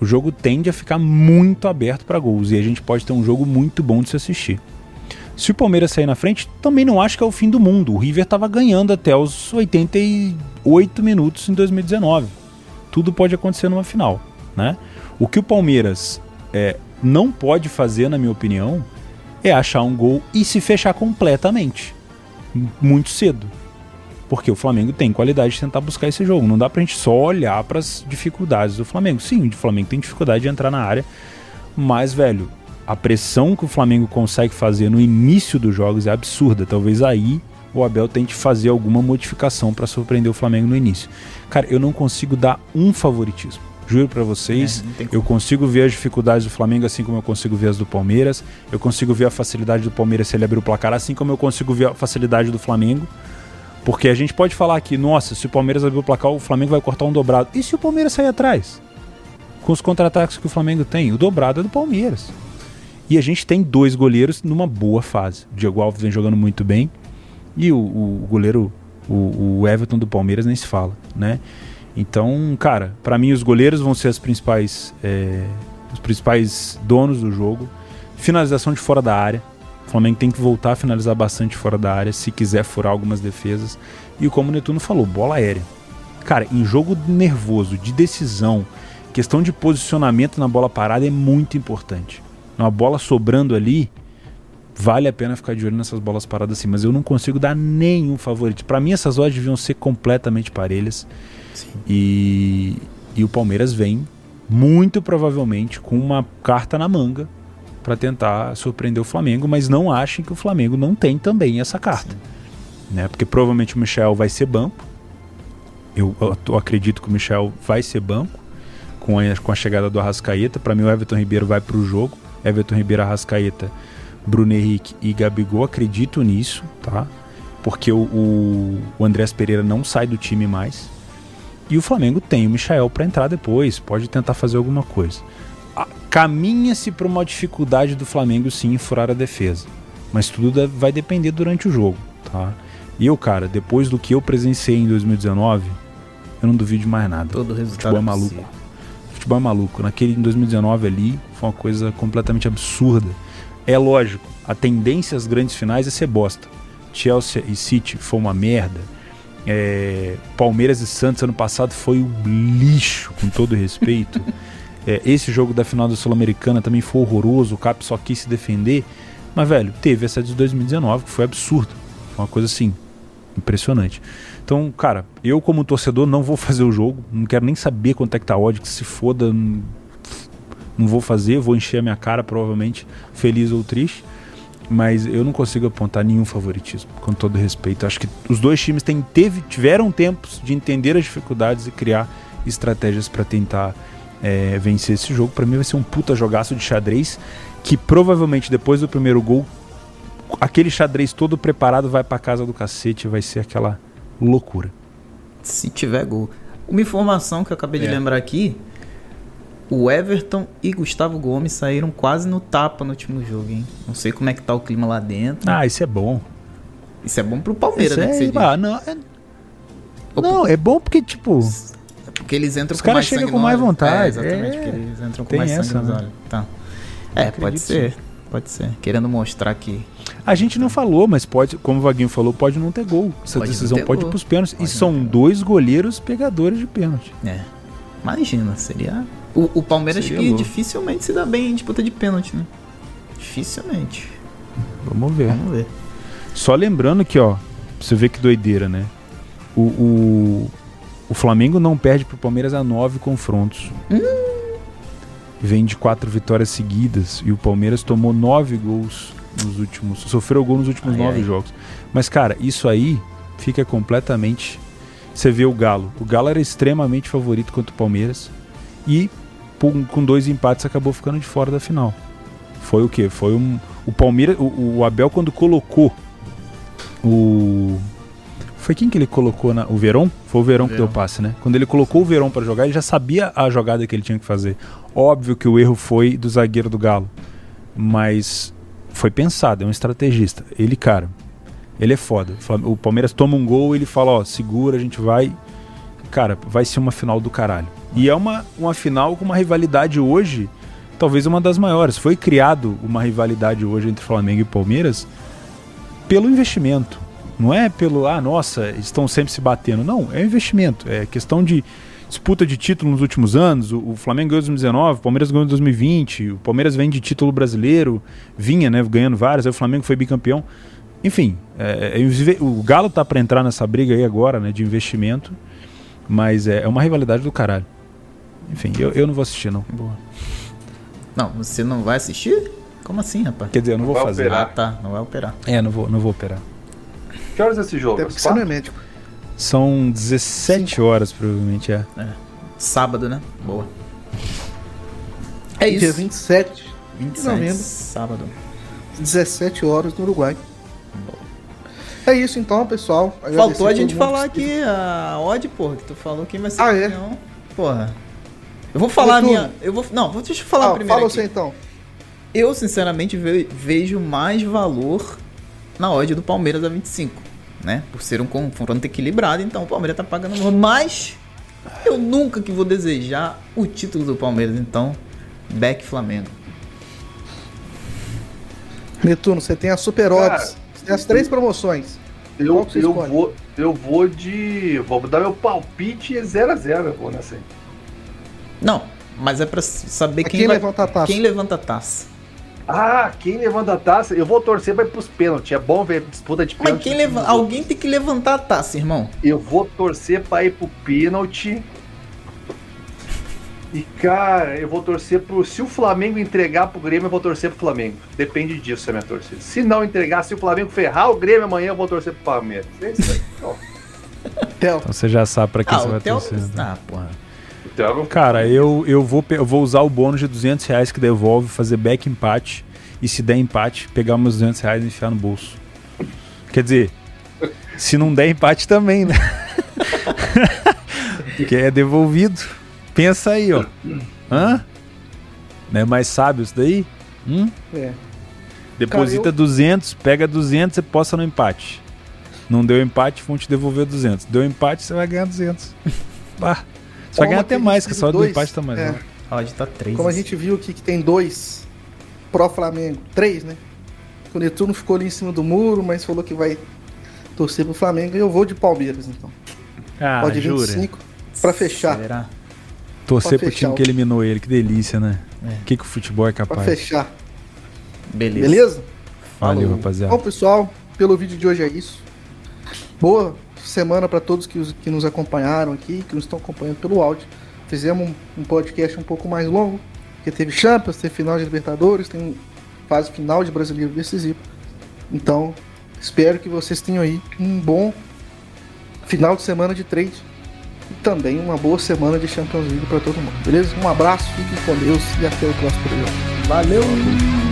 o jogo tende a ficar muito aberto para gols e a gente pode ter um jogo muito bom de se assistir. Se o Palmeiras sair na frente, também não acho que é o fim do mundo. O River estava ganhando até os 88 minutos em 2019. Tudo pode acontecer numa final, né? O que o Palmeiras é, não pode fazer, na minha opinião, é achar um gol e se fechar completamente. Muito cedo. Porque o Flamengo tem qualidade de tentar buscar esse jogo. Não dá pra gente só olhar para as dificuldades do Flamengo. Sim, o Flamengo tem dificuldade de entrar na área. Mas, velho, a pressão que o Flamengo consegue fazer no início dos jogos é absurda. Talvez aí o Abel tente fazer alguma modificação para surpreender o Flamengo no início. Cara, eu não consigo dar um favoritismo. Juro para vocês, é, eu consigo ver as dificuldades do Flamengo assim como eu consigo ver as do Palmeiras. Eu consigo ver a facilidade do Palmeiras se ele abrir o placar assim como eu consigo ver a facilidade do Flamengo. Porque a gente pode falar aqui, nossa, se o Palmeiras abrir o placar, o Flamengo vai cortar um dobrado. E se o Palmeiras sair atrás? Com os contra-ataques que o Flamengo tem, o dobrado é do Palmeiras. E a gente tem dois goleiros numa boa fase. O Diego Alves vem jogando muito bem. E o, o goleiro, o, o, Everton do Palmeiras, nem se fala, né? Então, cara, para mim os goleiros vão ser as principais, é, os principais donos do jogo. Finalização de fora da área. O Flamengo tem que voltar a finalizar bastante fora da área se quiser furar algumas defesas. E como o Netuno falou, bola aérea. Cara, em jogo nervoso, de decisão, questão de posicionamento na bola parada é muito importante uma bola sobrando ali, vale a pena ficar de olho nessas bolas paradas assim. Mas eu não consigo dar nenhum favorito. Para mim, essas odds deviam ser completamente parelhas. E, e o Palmeiras vem, muito provavelmente, com uma carta na manga para tentar surpreender o Flamengo. Mas não achem que o Flamengo não tem também essa carta. Né? Porque provavelmente o Michel vai ser banco. Eu, eu acredito que o Michel vai ser banco com a, com a chegada do Arrascaeta. Para mim, o Everton Ribeiro vai para o jogo. Everton Ribeiro Arrascaeta, Bruno Henrique e Gabigol, acredito nisso, tá? Porque o, o, o Andrés Pereira não sai do time mais. E o Flamengo tem o Michael para entrar depois, pode tentar fazer alguma coisa. Caminha-se para uma dificuldade do Flamengo sim furar a defesa. Mas tudo vai depender durante o jogo, tá? E eu, cara, depois do que eu presenciei em 2019, eu não duvido de mais nada. Todo resultado Futebol é maluco futebol é maluco. Naquele em 2019 ali foi uma coisa completamente absurda. É lógico, a tendência às grandes finais é ser bosta. Chelsea e City foi uma merda. É, Palmeiras e Santos ano passado foi um lixo, com todo respeito. é, esse jogo da final da Sul-Americana também foi horroroso, o Cap só quis se defender. Mas, velho, teve essa de 2019 que foi absurdo. Foi uma coisa assim, impressionante. Então, cara, eu como torcedor não vou fazer o jogo, não quero nem saber quanto é que tá ódio, que se foda, não, não vou fazer, vou encher a minha cara provavelmente, feliz ou triste. Mas eu não consigo apontar nenhum favoritismo, com todo respeito. Acho que os dois times têm, teve, tiveram tempos de entender as dificuldades e criar estratégias para tentar é, vencer esse jogo. Para mim vai ser um puta jogaço de xadrez que provavelmente depois do primeiro gol, aquele xadrez todo preparado vai para casa do cacete, vai ser aquela loucura. Se tiver gol. Uma informação que eu acabei é. de lembrar aqui: o Everton e Gustavo Gomes saíram quase no tapa no último jogo, hein? Não sei como é que tá o clima lá dentro. Ah, isso é bom. Isso é bom pro Palmeiras, isso né? É, ah, não, é... não, é bom porque, tipo. É porque eles entram Os com mais chegam com mais vontade. É, exatamente, é. porque eles entram com Tem mais essa, sangue né? Tá. É, pode ser. Sim. Pode ser. Querendo mostrar que. A gente não falou, mas pode, como o Vaguinho falou, pode não ter gol. Essa pode decisão pode ir pros pênaltis. Pode e são dois goleiros pegadores de pênalti. É. Imagina, seria. O, o Palmeiras seria que dificilmente se dá bem em disputa de pênalti, né? Dificilmente. Vamos ver. Vamos ver. Só lembrando que, ó, Você vê que doideira, né? O, o, o Flamengo não perde pro Palmeiras a nove confrontos. Hum. Vem de quatro vitórias seguidas e o Palmeiras tomou nove gols nos últimos. Sofreu gol nos últimos ai, nove ai. jogos. Mas, cara, isso aí fica completamente. Você vê o Galo. O Galo era extremamente favorito contra o Palmeiras. E com dois empates acabou ficando de fora da final. Foi o quê? Foi um. O Palmeiras. O, o Abel, quando colocou o. Foi quem que ele colocou na. O Verón? Foi o Verón que deu passe, né? Quando ele colocou o Verón para jogar, ele já sabia a jogada que ele tinha que fazer. Óbvio que o erro foi do zagueiro do Galo. Mas foi pensado, é um estrategista. Ele, cara, ele é foda. O Palmeiras toma um gol, ele fala, ó, segura, a gente vai. Cara, vai ser uma final do caralho. E é uma, uma final com uma rivalidade hoje, talvez uma das maiores. Foi criado uma rivalidade hoje entre Flamengo e Palmeiras pelo investimento. Não é pelo, ah, nossa, estão sempre se batendo. Não, é investimento. É questão de disputa de título nos últimos anos. O, o Flamengo ganhou em 2019, o Palmeiras ganhou em 2020, o Palmeiras vem de título brasileiro, vinha, né, ganhando vários, aí o Flamengo foi bicampeão. Enfim, é, é, o Galo tá para entrar nessa briga aí agora, né, de investimento, mas é, é, uma rivalidade do caralho. Enfim, eu, eu não vou assistir, não. Boa. Não, você não vai assistir? Como assim, rapaz? Quer dizer, eu não, não vou fazer. Operar. Ah, tá, não vai operar. É, não vou, não vou operar. Que horas é esse jogo? Deve ser não é médico. São 17 Cinco. horas, provavelmente, é. é. Sábado, né? Boa. É isso. Dia 27. 27, novembro. sábado. 17 horas no Uruguai. É isso então, pessoal. Faltou a gente falar aqui a odd, porra, que tu falou quem vai ser ah, campeão. É? Porra. Eu vou falar a minha. Eu vou, não, deixa eu falar ah, primeiro. Fala aqui. você então. Eu, sinceramente, vejo mais valor na odd do Palmeiras a 25, né? Por ser um confronto equilibrado, então o Palmeiras tá pagando mais. Eu nunca que vou desejar o título do Palmeiras, então, back Flamengo. Netuno, você tem a Super Odds. Você tem as três promoções. Eu, eu, vou, eu vou de. Vou dar meu palpite 0x0. Eu vou nessa aí. Não, mas é pra saber quem, quem, vai, levanta a taça. quem levanta a taça. Ah, quem levanta a taça? Eu vou torcer para ir pros pênaltis. É bom ver disputa de pênalti. Mas quem leva... alguém tem que levantar a taça, irmão. Eu vou torcer para ir pro pênalti. E cara, eu vou torcer pro. Se o Flamengo entregar pro Grêmio, eu vou torcer pro Flamengo. Depende disso, é minha torcida. Se não entregar, se o Flamengo ferrar o Grêmio amanhã, eu vou torcer pro Palmeiras. É isso aí. Então você já sabe pra quem ah, você vai torcer. Né? Ah, porra. Cara, eu, eu, vou, eu vou usar o bônus de 200 reais que devolve, fazer back empate. E se der empate, pegar meus 200 reais e enfiar no bolso. Quer dizer, se não der empate também, né? que é devolvido. Pensa aí, ó. Hã? Não é mais sábio isso daí? Hum? É. Deposita Cara, eu... 200, pega 200 e posta no empate. Não deu empate, vão te devolver 200. Deu empate, você vai ganhar 200. Bah. Só ganha até mais, que só dois, do empate tá mais. É. A odd tá 3. Como a gente viu aqui que tem dois pró-Flamengo, três, né? O Netuno ficou ali em cima do muro, mas falou que vai torcer pro Flamengo e eu vou de Palmeiras, então. Ah, Pode 25 para fechar. Será? Torcer pro time que eliminou ele, que delícia, né? O é. que, que o futebol é capaz. Pra fechar. Beleza. Beleza? Valeu, Falou. rapaziada. Bom, pessoal, pelo vídeo de hoje é isso. Boa semana para todos que, que nos acompanharam aqui, que nos estão acompanhando pelo áudio. Fizemos um, um podcast um pouco mais longo, porque teve Champions, teve final de Libertadores, tem fase final de Brasileiro Decisivo. Então, espero que vocês tenham aí um bom final de semana de trade e também uma boa semana de Champions League para todo mundo, beleza? Um abraço, fiquem com Deus e até o próximo programa. Valeu!